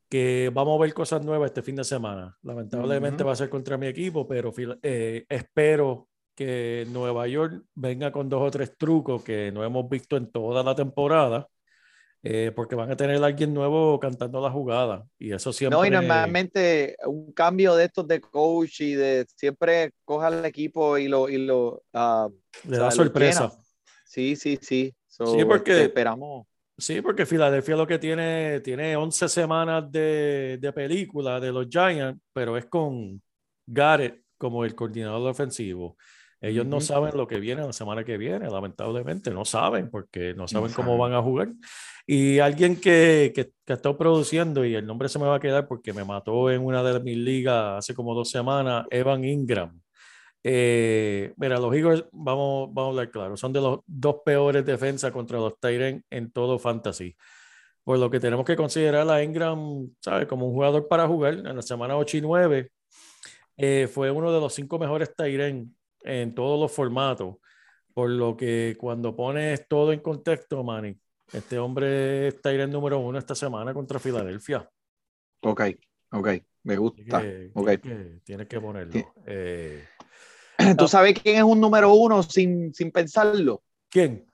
Que vamos a ver cosas nuevas este fin de semana. Lamentablemente va a ser contra mi equipo, pero eh, espero que Nueva York venga con dos o tres trucos que no hemos visto en toda la temporada eh, porque van a tener a alguien nuevo cantando la jugada y eso siempre. No, y normalmente un cambio de estos de coach y de siempre coja el equipo y lo. Y lo uh, Le da sorpresa. Sí, sí, sí. sí, porque esperamos. Sí, porque Filadelfia lo que tiene, tiene 11 semanas de, de película de los Giants, pero es con Garrett como el coordinador ofensivo. Ellos no saben lo que viene la semana que viene, lamentablemente, no saben porque no saben cómo van a jugar. Y alguien que, que, que está produciendo, y el nombre se me va a quedar porque me mató en una de mis ligas hace como dos semanas, Evan Ingram. Eh, mira, los Eagles, vamos, vamos a hablar claro, son de los dos peores defensas contra los Tyrants en todo fantasy. Por lo que tenemos que considerar a Ingram, ¿sabes? Como un jugador para jugar. En la semana 8 y 9 eh, fue uno de los cinco mejores Tyrants en todos los formatos. Por lo que cuando pones todo en contexto, Manny, este hombre está en número uno esta semana contra Filadelfia. Ok, ok, me gusta. Tienes que, ponerlo. Eh, ¿Tú sabes quién es un número uno sin, sin pensarlo? ¿Quién?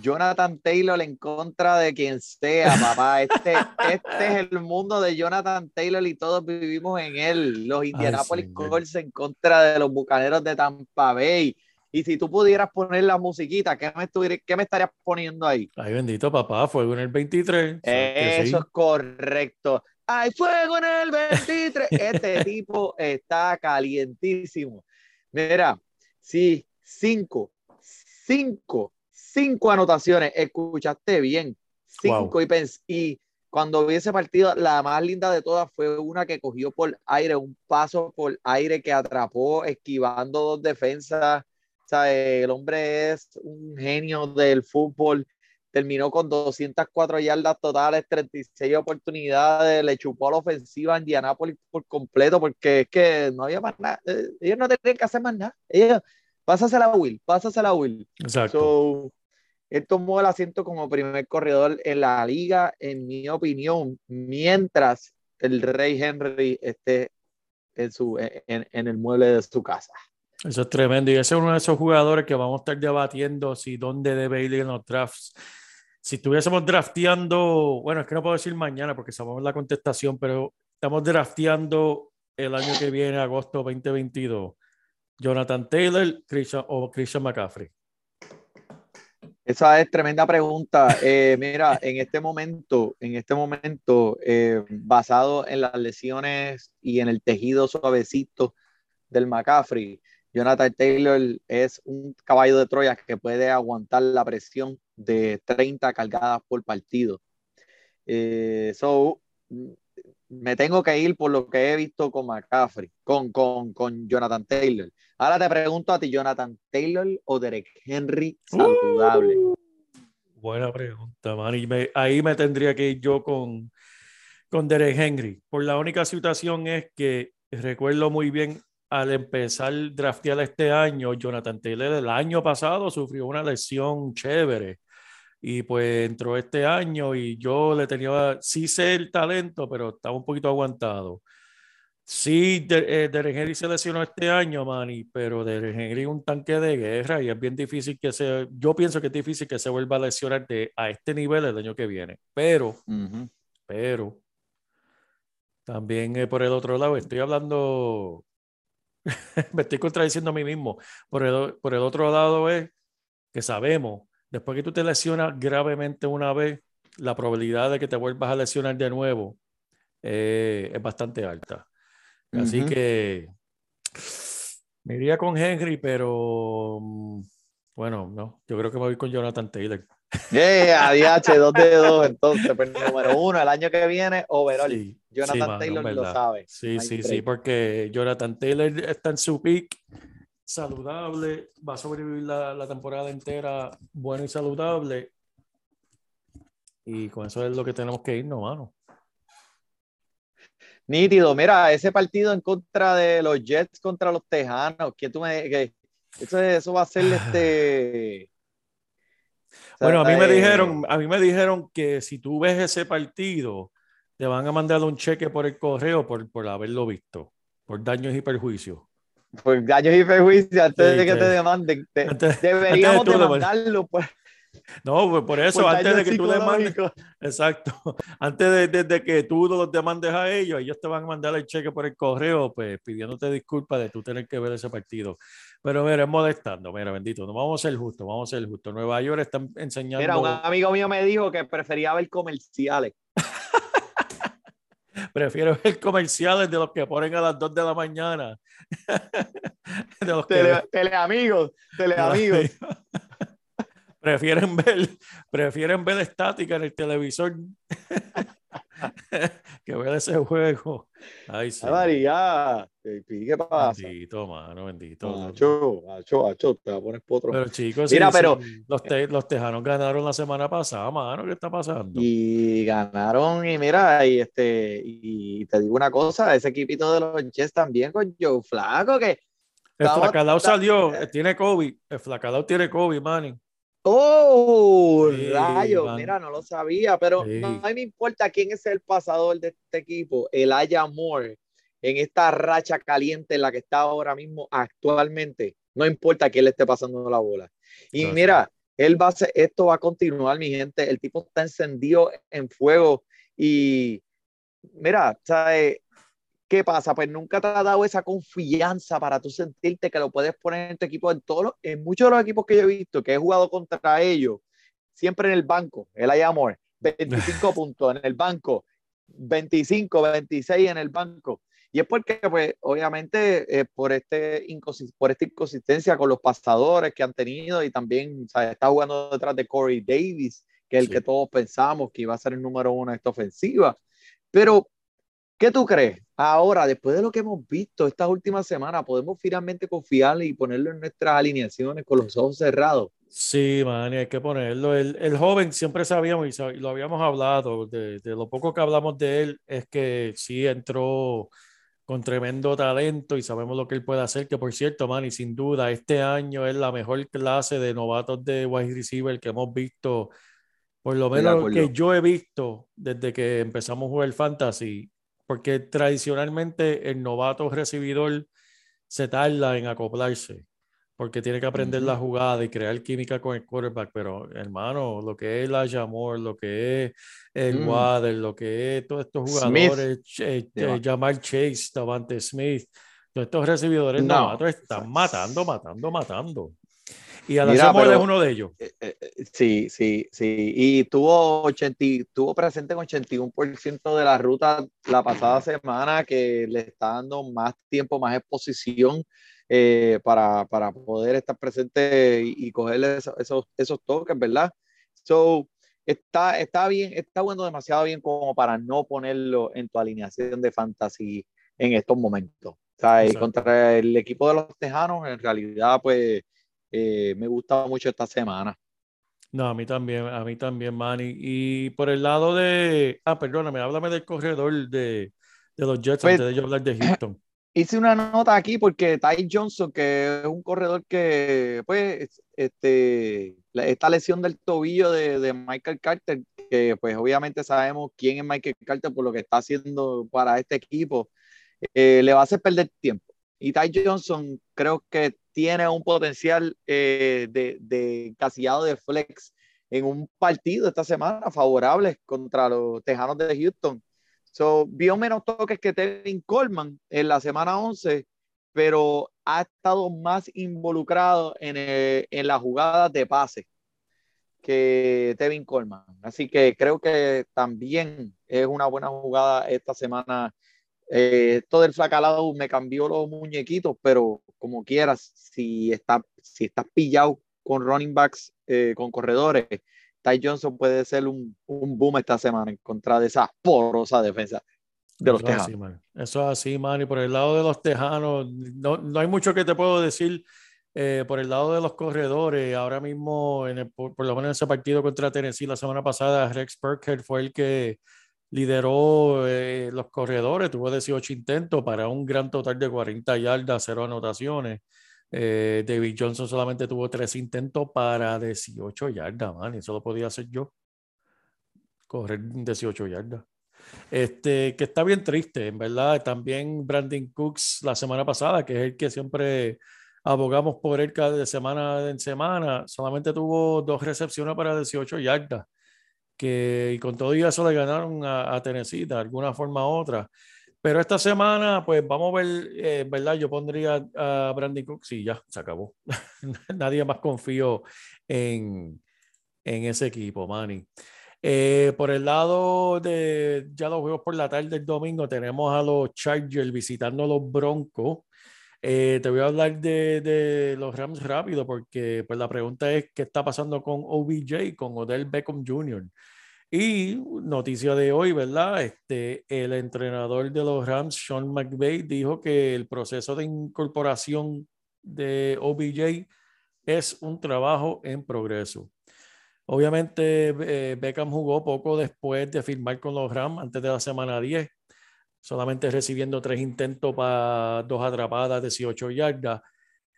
Jonathan Taylor en contra de quien sea, papá. Este, este es el mundo de Jonathan Taylor y todos vivimos en él. Los Indianapolis Colts en contra de los Bucaneros de Tampa Bay. Y si tú pudieras poner la musiquita, ¿qué me, qué me estarías poniendo ahí? Ay, bendito papá, fuego en el 23. Eso es correcto. ¡Hay fuego en el 23! Este tipo está calientísimo. Mira, sí, cinco, cinco cinco anotaciones, escuchaste bien, cinco y, y cuando vi ese partido, la más linda de todas fue una que cogió por aire, un paso por aire que atrapó, esquivando dos defensas. O sea, el hombre es un genio del fútbol. Terminó con 204 yardas totales, 36 oportunidades, le chupó la ofensiva a Indianapolis por completo, porque es que no había más nada. Eh, ellos no tenían que hacer más nada. Ellos, pásasela a Will, pásasela a Will. Exacto. Él tomó el asiento como primer corredor en la liga, en mi opinión, mientras el Rey Henry esté en, su, en, el mueble de su casa. Eso es tremendo. Y ese es uno de esos jugadores que vamos a estar debatiendo si dónde debe ir en los drafts. Si estuviésemos drafteando, bueno, es que no puedo decir mañana porque sabemos la contestación, pero estamos drafteando el año que viene, agosto 2022. Jonathan Taylor Christian, o Christian McCaffrey. Esa es tremenda pregunta. Eh, mira, en este momento, en este momento, eh, basado en las lesiones y en el tejido suavecito del McCaffrey, Jonathan Taylor es un caballo de Troya que puede aguantar la presión de 30 cargadas por partido. Eh, so, me tengo que ir por lo que he visto con McCaffrey, con, con, con Jonathan Taylor. Ahora te pregunto a ti, Jonathan Taylor o Derek Henry saludable. Uh, buena pregunta, man. ahí me tendría que ir yo con, con Derek Henry. Por la única situación es que recuerdo muy bien al empezar draftear este año, Jonathan Taylor el año pasado sufrió una lesión chévere y pues entró este año y yo le tenía, sí sé el talento, pero estaba un poquito aguantado. Sí, Derek Henry se lesionó este año, Manny, pero Derek Henry es un tanque de guerra y es bien difícil que se, yo pienso que es difícil que se vuelva a lesionar de, a este nivel el año que viene. Pero, pero, también eh, por el otro lado, estoy hablando, me estoy contradiciendo a mí mismo. Por el, por el otro lado es que sabemos, después que tú te lesionas gravemente una vez, la probabilidad de que te vuelvas a lesionar de nuevo eh, es bastante alta. Así que me iría con Henry, pero bueno, no, yo creo que me voy con Jonathan Taylor. Yeah, ADH, 2 de 2, entonces, pues, número uno, el año que viene, overall. Jonathan Taylor lo sabe. Sí, sí, sí, porque Jonathan Taylor está en su peak, saludable, va a sobrevivir la, la temporada entera bueno y saludable. Y con eso es lo que tenemos que irnos, mano. Nítido, mira, ese partido en contra de los Jets contra los Tejanos, que tú me que eso, eso va a ser este Bueno, a mí me eh, dijeron, a mí me dijeron que si tú ves ese partido, te van a mandar un cheque por el correo por, por haberlo visto, por daños y perjuicios. Por daños y perjuicios, antes de que te demanden. deberíamos demandarlo, pues. No, pues por eso, antes de que tú le mandes, exacto, antes de, de, que tú los demandes a ellos, ellos te van a mandar el cheque por el correo, pues pidiéndote disculpas de tú tener que ver ese partido. Pero mira, es molestando, mira, bendito, no vamos a ser justos, vamos a ser justos. Nueva York están enseñando. Mira, un amigo mío me dijo que prefería ver comerciales. Prefiero ver comerciales de los que ponen a las 2 de la mañana. de los tele, que... teleamigos, teleamigos. prefieren ver, prefieren ver estática en el televisor que ver ese juego. Ay, sí. María, ¿qué pasa? Bendito, mano, bendito. Acho, acho, acho, te va a poner potro. Pero chicos, Mira, pero, los, te, los tejanos ganaron la semana pasada, mano, ¿qué está pasando? Y ganaron, y mira, y este, y te digo una cosa, ese equipito de los Jets también con Joe Flaco, que el Flacalao salió, tiene COVID, el Flacalao tiene COVID, Manny. Oh, rayo, mira, no lo sabía, pero no, me importa quién es el pasador de este equipo, el Aya Moore, en esta racha caliente en la que está ahora mismo actualmente. No importa quién le esté pasando la bola. Y mira, él va a esto va a continuar, mi gente. El tipo está encendido en fuego y mira, ¿sabes? ¿Qué pasa? Pues nunca te ha dado esa confianza para tú sentirte que lo puedes poner en tu equipo. En, todos en muchos de los equipos que yo he visto, que he jugado contra ellos, siempre en el banco, el amor, 25 puntos en el banco, 25, 26 en el banco. Y es porque, pues, obviamente, eh, por, este por esta inconsistencia con los pasadores que han tenido y también está jugando detrás de Corey Davis, que es el que todos pensamos que iba a ser el número uno de esta ofensiva. Pero ¿Qué tú crees? Ahora, después de lo que hemos visto estas últimas semanas, ¿podemos finalmente confiarle y ponerlo en nuestras alineaciones con los ojos cerrados? Sí, man, hay que ponerlo. El, el joven siempre sabíamos y lo habíamos hablado, de, de, lo poco que hablamos de él, es que sí entró con tremendo talento y sabemos lo que él puede hacer, que por cierto, man, y sin duda, este año es la mejor clase de novatos de wide receiver que hemos visto, por lo menos que yo he visto desde que empezamos a jugar fantasy porque tradicionalmente el novato recibidor se tarda en acoplarse, porque tiene que aprender la jugada y crear química con el quarterback, pero hermano, lo que es la Jamor, lo que es el mm. Wader, lo que es todos estos jugadores, eh, Jamal Chase, Davante Smith, todos estos recibidores novatos están matando, matando, matando. Y a Mira, es uno de ellos. Eh, eh, eh, sí, sí, sí. Y tuvo, 80, tuvo presente con 81% de la ruta la pasada semana, que le está dando más tiempo, más exposición para, para, poder estar presente y, y cogerle esos, esos, toques, ¿verdad? So, está, está bien, está jugando demasiado bien como para no ponerlo en tu alineación de fantasy en estos momentos. O sea, y contra el equipo de los Tejanos, en realidad, pues eh, me gusta mucho esta semana. No, a mí también, a mí también, Manny. Y por el lado de. Ah, perdóname, háblame del corredor de, de los Jets pues, antes de yo hablar de Houston. Hice una nota aquí porque Ty Johnson, que es un corredor que, pues, este, esta lesión del tobillo de, de, Michael Carter, que pues obviamente sabemos quién es Michael Carter por lo que está haciendo para este equipo, eh, le va a hacer perder tiempo. Y Ty Johnson creo que tiene un potencial eh, de, de encasillado de flex en un partido esta semana favorable contra los Tejanos de Houston. So, vio menos toques que Tevin Coleman en la semana 11, pero ha estado más involucrado en, en las jugadas de pase que Tevin Coleman. Así que creo que también es una buena jugada esta semana eh, esto del flacalado me cambió los muñequitos, pero como quieras, si, está, si estás pillado con running backs, eh, con corredores, Ty Johnson puede ser un, un, boom esta semana en contra de esa porosa defensa de los Tejanos. Eso es así, man. Y por el lado de los Tejanos, no, no hay mucho que te puedo decir. Eh, por el lado de los corredores, ahora mismo, en por, por, lo menos en ese partido contra Tennessee la semana pasada, Rex Burkhead fue el que lideró eh, los corredores, tuvo 18 intentos para un gran total de 40 yardas, cero anotaciones. Eh, David Johnson solamente tuvo tres intentos para 18 yardas, man, eso lo podía hacer yo. Correr 18 yardas. Este, que está bien triste, en verdad. También Brandon Cooks la semana pasada, que es el que siempre abogamos por él cada semana en semana, solamente tuvo dos recepciones para 18 yardas, que y con todo eso le ganaron a, Tennessee de alguna forma u otra. Pero esta semana, pues vamos a ver, eh, ¿verdad? Yo pondría a Brandy Cook, sí, ya, se acabó. Nadie más confío en, en ese equipo, Manny. Eh, por el lado de ya los juegos por la tarde del domingo, tenemos a los Chargers visitando a los Broncos. Eh, te voy a hablar de, los Rams rápido porque pues, la pregunta es qué está pasando con OBJ, con Odell Beckham Jr. Y noticia de hoy, ¿verdad? Este, el entrenador de los Rams, Sean McVay, dijo que el proceso de incorporación de OBJ es un trabajo en progreso. Obviamente, eh, Beckham jugó poco después de firmar con los Rams, antes de la semana 10, solamente recibiendo tres intentos para dos atrapadas, 18 yardas.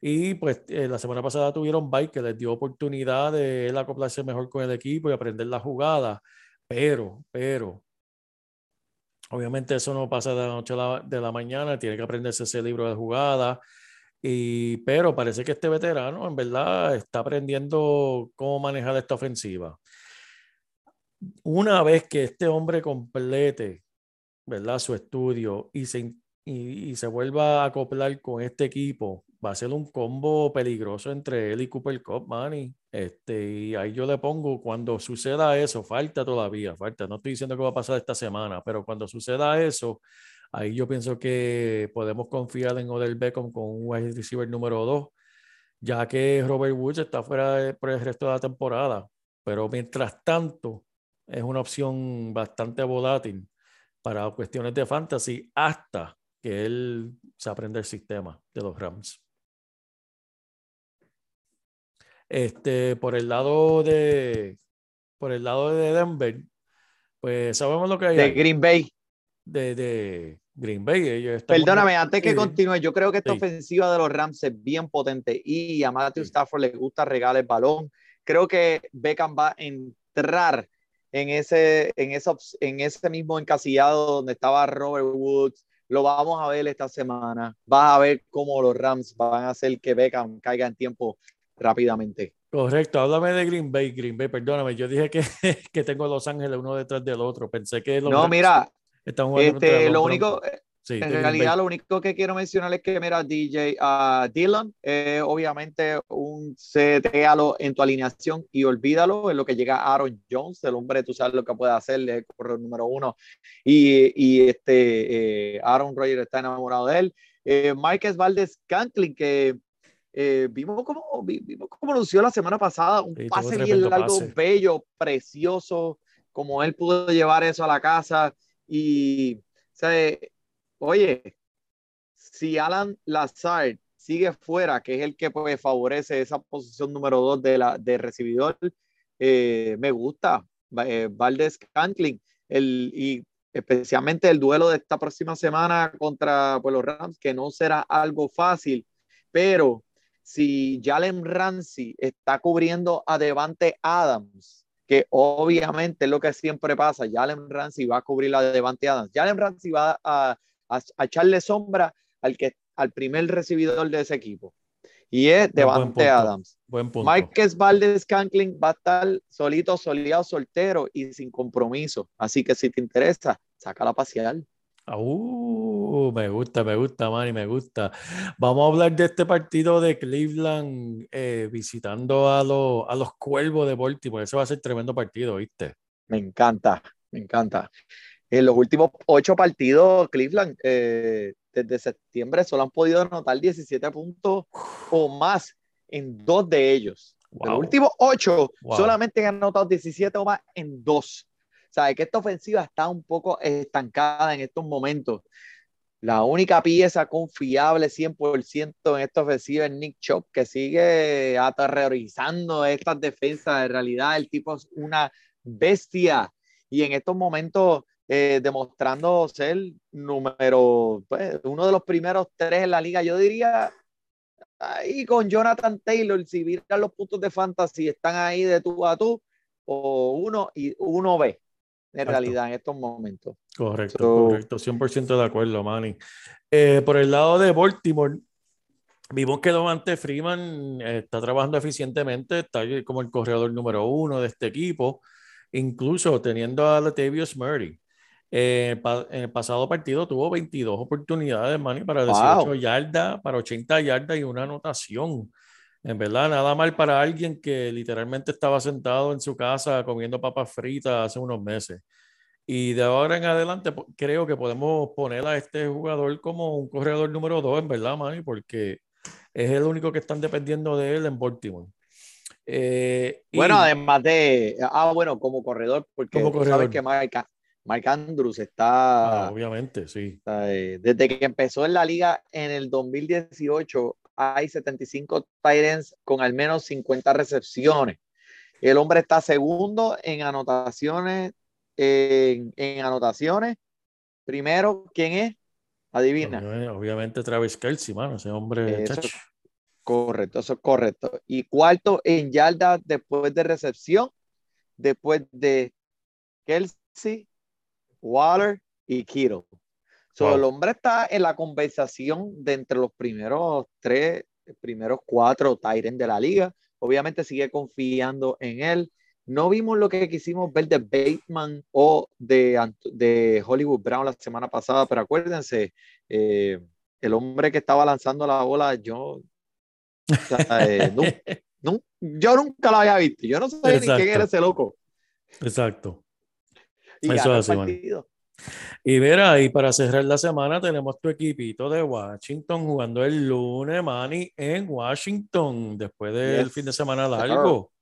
Y pues eh, la semana pasada tuvieron bike que les dio oportunidad de él acoplarse mejor con el equipo y aprender la jugada. Pero, pero, obviamente eso no pasa de la noche a la, de la mañana, tiene que aprenderse ese libro de jugada y, pero parece que este veterano en verdad está aprendiendo cómo manejar esta ofensiva. Una vez que este hombre complete ¿verdad? su estudio y se, y, se vuelva a acoplar con este equipo, va a ser un combo peligroso entre él y Cooper Cup, Manny. Este, y ahí yo le pongo, cuando suceda eso, falta todavía, falta, no estoy diciendo que va a pasar esta semana, pero cuando suceda eso, Ahí yo pienso que podemos confiar en Odell Beckham con un wide receiver número 2, ya que Robert Woods está fuera por el resto de la temporada. Pero mientras tanto, es una opción bastante volátil para cuestiones de fantasy hasta que él se aprenda el sistema de los Rams. Este, por el lado de por el lado de Denver, pues sabemos lo que hay. De Green Bay de, Green Bay. Perdóname, antes que continúe, yo creo que esta ofensiva de los Rams es bien potente y a Matthew Stafford le gusta regalar el balón. Creo que Beckham va a entrar en ese, en, esa, en ese mismo encasillado donde estaba Robert Woods. Lo vamos a ver esta semana. Vas a ver cómo los Rams van a hacer que Beckham caiga en tiempo rápidamente. Correcto, háblame de Green Bay, Green Bay, perdóname, yo dije que, que tengo Los Ángeles uno detrás del otro, pensé que... no, mira, este, lo único, en realidad, lo único que quiero mencionar es que, mira, DJ uh, Dylan, obviamente un CTAlo en tu alineación y olvídalo, en lo que llega Aaron Jones, el hombre, tú sabes lo que puede hacer, el corredor número uno, y, y este, eh, Aaron Rodgers está enamorado de él. Eh, Marquez Valdez Canklin, que eh, vimos cómo vimos cómo lució la semana pasada, un pase bien largo, bello, precioso, como él pudo llevar eso a la casa. Y, oye, si Alan Lazard sigue fuera, que es el que pues, favorece esa posición número dos de, la, de recibidor, eh, me gusta. Eh, Valdez Cantlin, el, y especialmente el duelo de esta próxima semana contra pues, los Rams, que no será algo fácil, pero si Jalen Ramsey está cubriendo a Devante Adams, que obviamente es lo que siempre pasa. Jalen Ramsey va a cubrir de Devante Adams. Jalen Ramsey va a, a, echarle sombra al, que, al primer recibidor de ese equipo. Y es Devante Adams. Buen punto. Márquez Valdez Canklin va a estar solito, soleado, soltero y sin compromiso. Así que si te interesa, saca la pasear. Uh, me gusta, me gusta, Manny, me gusta. Vamos a hablar de este partido de Cleveland eh, visitando a, los, a los Cuervos de Baltimore. Eso va a ser tremendo partido, ¿viste? Me encanta, me encanta. En los últimos ocho partidos, Cleveland, eh, desde septiembre, solo han podido anotar 17 puntos o más en dos de ellos. En los últimos ocho, solamente han anotado 17 o más en dos. Sabe que esta ofensiva está un poco estancada en estos momentos. La única pieza confiable 100% en esta ofensiva es Nick Chop, que sigue aterrorizando estas defensas. En realidad, el tipo es una bestia. Y en estos momentos, eh, demostrando ser número, pues, uno de los primeros tres en la liga, yo diría, ahí con Jonathan Taylor, si miran los puntos de fantasy, están ahí de tú a tú, o uno y uno B en realidad en estos momentos. Correcto, correcto, 100% de acuerdo, Manny. Eh, por el lado de Baltimore, vimos que Devante Freeman eh, está trabajando eficientemente, está como el corredor número uno de este equipo, incluso teniendo a Latavius Murray. Eh, en el pasado partido tuvo 22 oportunidades, Manny, para 18 yardas, para 80 yardas y una anotación. En verdad, nada mal para alguien que literalmente estaba sentado en su casa comiendo papas fritas hace unos meses. Y de ahora en adelante creo que podemos poner a este jugador como un corredor número 2, en verdad, Manny, porque es el único que están dependiendo de él en Baltimore. Eh, bueno, además de, ah, bueno, como corredor, porque como sabes que Mike, Mike Andrews está. Ah, obviamente, sí. Eh, desde que empezó en la liga en el 2018, hay 75 Titans con al menos 50 recepciones. El hombre está segundo en anotaciones. En, anotaciones. Primero, ¿quién es? Adivina. Obviamente, Travis Kelsey, mano, ese hombre. correcto, eso es correcto. Y cuarto en yardas después de recepción, después de Kelsey, Waller y Kittle. El hombre está en la conversación de entre los primeros tres, primeros cuatro Tyrants de la liga. Obviamente sigue confiando en él. No vimos lo que quisimos ver de Bateman o de, de Hollywood Brown la semana pasada, pero acuérdense, eh, el hombre que estaba lanzando la bola, yo, eh, yo nunca lo había visto. Yo no sabía ni quién era ese loco. Exacto. Y Eso es partido. Y verá, y para cerrar la semana tenemos tu equipito de Washington jugando el lunes, Manny, en Washington, después del fin de semana largo.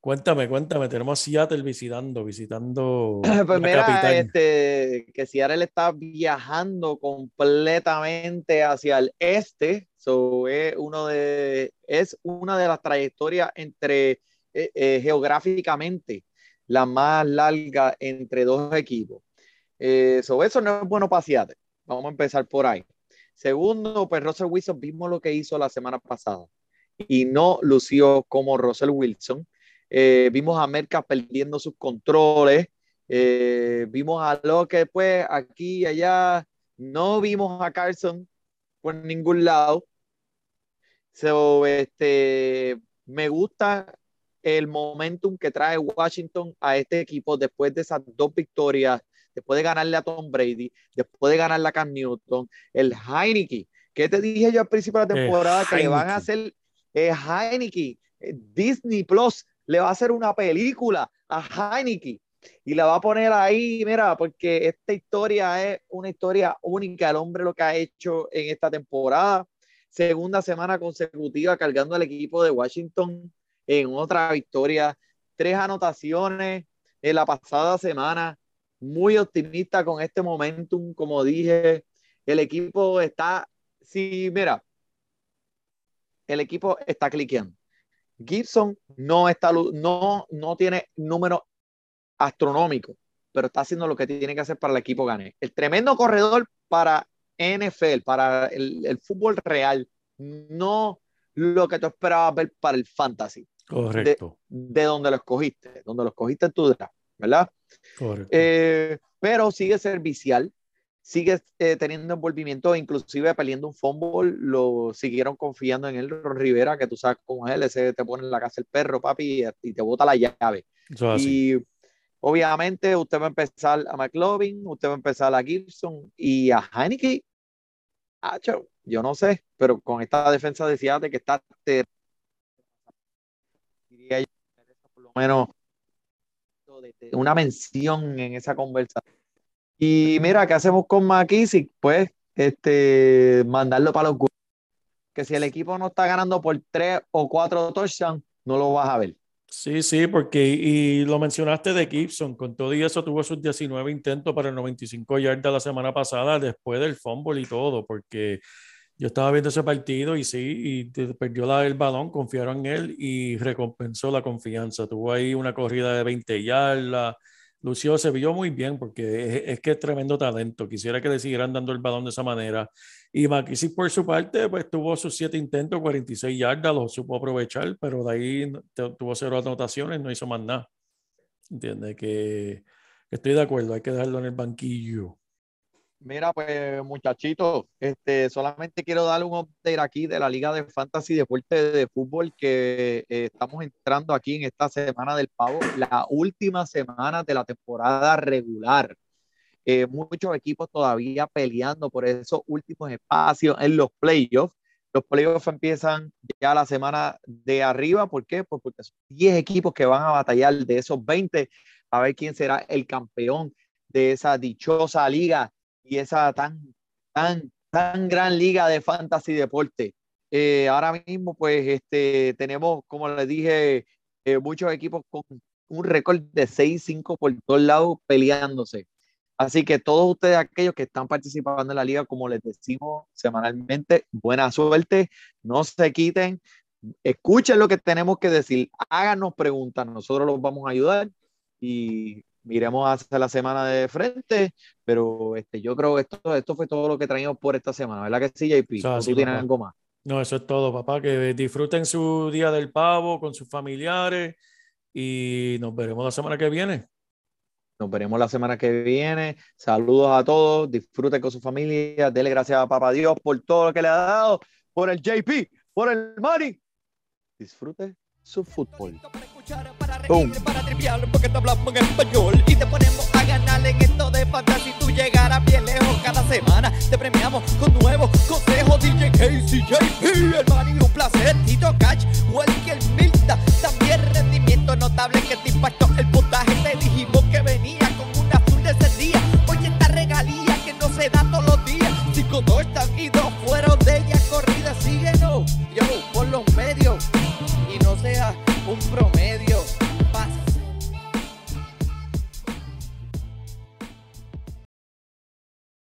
Cuéntame, cuéntame, tenemos Seattle visitando, visitando. Pues mira, este, que Seattle está viajando completamente hacia el este. So, es, uno de, es una de las trayectorias entre eh, eh, geográficamente la más larga entre dos equipos. Eh, eso no es bueno Seattle. Vamos a empezar por ahí. Segundo, pues Russell Wilson vimos lo que hizo la semana pasada y no lució como Russell Wilson. Eh, vimos a Merca perdiendo sus controles. Eh, vimos a que pues aquí y allá. No vimos a Carson por ningún lado. So, este, me gusta el momentum que trae Washington a este equipo después de esas dos victorias después de ganarle a Tom Brady, después de ganarle a Cam Newton, el Heineke, que te dije yo al principio de la temporada que le van a hacer eh, Heineke, eh, Disney Plus le va a hacer una película a Heineke y la va a poner ahí, mira, porque esta historia es una historia única, el hombre lo que ha hecho en esta temporada, segunda semana consecutiva cargando al equipo de Washington en otra victoria, tres anotaciones en la pasada semana, muy optimista con este momentum, como dije, el equipo está, sí, mira, el equipo está cliqueando. Gibson no está, no, no tiene número astronómico, pero está haciendo lo que tiene que hacer para el equipo gane. El tremendo corredor para NFL, para el, fútbol real, no lo que tú esperabas ver para el fantasy. Correcto. De, donde lo escogiste, donde lo escogiste en tu draft, ¿verdad? Eh, pero sigue servicial, sigue eh, teniendo envolvimiento, inclusive peleando un fumble, lo siguieron confiando en él, Ron Rivera, que tú sabes cómo es él, ese te pone en la casa el perro, papi, y, te bota la llave. y obviamente usted va a empezar a McLovin, usted va a empezar a Gibson y a Heineke. yo no sé, pero con esta defensa de Seattle que está diría yo, por menos una mención en esa conversación. Y mira, ¿qué hacemos con McKissick? Pues este, mandarlo para los que si el equipo no está ganando por tres o cuatro touchdowns, no lo vas a ver. Sí, sí, porque y lo mencionaste de Gibson, con todo y eso tuvo sus 19 intentos para el 95 yardas la semana pasada después del fumble y todo, porque yo estaba viendo ese partido y sí, y perdió la, el balón, confiaron en él y recompensó la confianza. Tuvo ahí una corrida de 20 yardas. Lucio se vio muy bien porque es, que es tremendo talento. Quisiera que le siguieran dando el balón de esa manera. Y McKissick, por su parte, pues tuvo sus siete intentos, 46 yardas, lo supo aprovechar, pero de ahí tuvo cero anotaciones, no hizo más nada. ¿Entiendes? Que, que estoy de acuerdo, hay que dejarlo en el banquillo. Mira, pues muchachitos, este, solamente quiero darle un update aquí de la Liga de Fantasy Deporte de Fútbol que eh, estamos entrando aquí en esta semana del pavo, la última semana de la temporada regular. Eh, muchos equipos todavía peleando por esos últimos espacios en los playoffs. Los playoffs empiezan ya la semana de arriba. ¿Por qué? Pues porque son 10 equipos que van a batallar de esos 20 a ver quién será el campeón de esa dichosa liga y esa tan, tan, tan gran liga de fantasy deporte. Eh, ahora mismo, pues, este, tenemos, como les dije, eh, muchos equipos con un récord de 6-5 por todos lados peleándose. Así que todos ustedes, aquellos que están participando en la liga, como les decimos semanalmente, buena suerte, no se quiten, escuchen lo que tenemos que decir, háganos preguntas, nosotros los vamos a ayudar y miremos hacia la semana de frente, pero este, yo creo que esto, esto fue todo lo que traíamos por esta semana, ¿verdad que sí, JP? ¿Tú tienes algo más? No, eso es todo, papá, que disfruten su día del pavo con sus familiares y nos veremos la semana que viene. Nos veremos la semana que viene. Saludos a todos. Disfruten con su familia. Dele gracias a Papá Dios por todo lo que le ha dado, por el JP, por el money. Disfrute su fútbol. Para reír, para triviar, porque te hablamos en español y te ponemos a ganar en esto de fantasy. Tú llegarás bien lejos cada semana. Te premiamos con nuevos consejos. DJ Casey, JP, el money, un placer. Tito Catch, cualquier Milta. También rendimiento notable que te impactó el puntaje. Te dijimos que venía con una azul de ese día. Oye, esta regalía que no se da todos los días. Cinco están y dos fueron de ella corrida. Síguenos, yo, por los medios. Y no sea un promedio.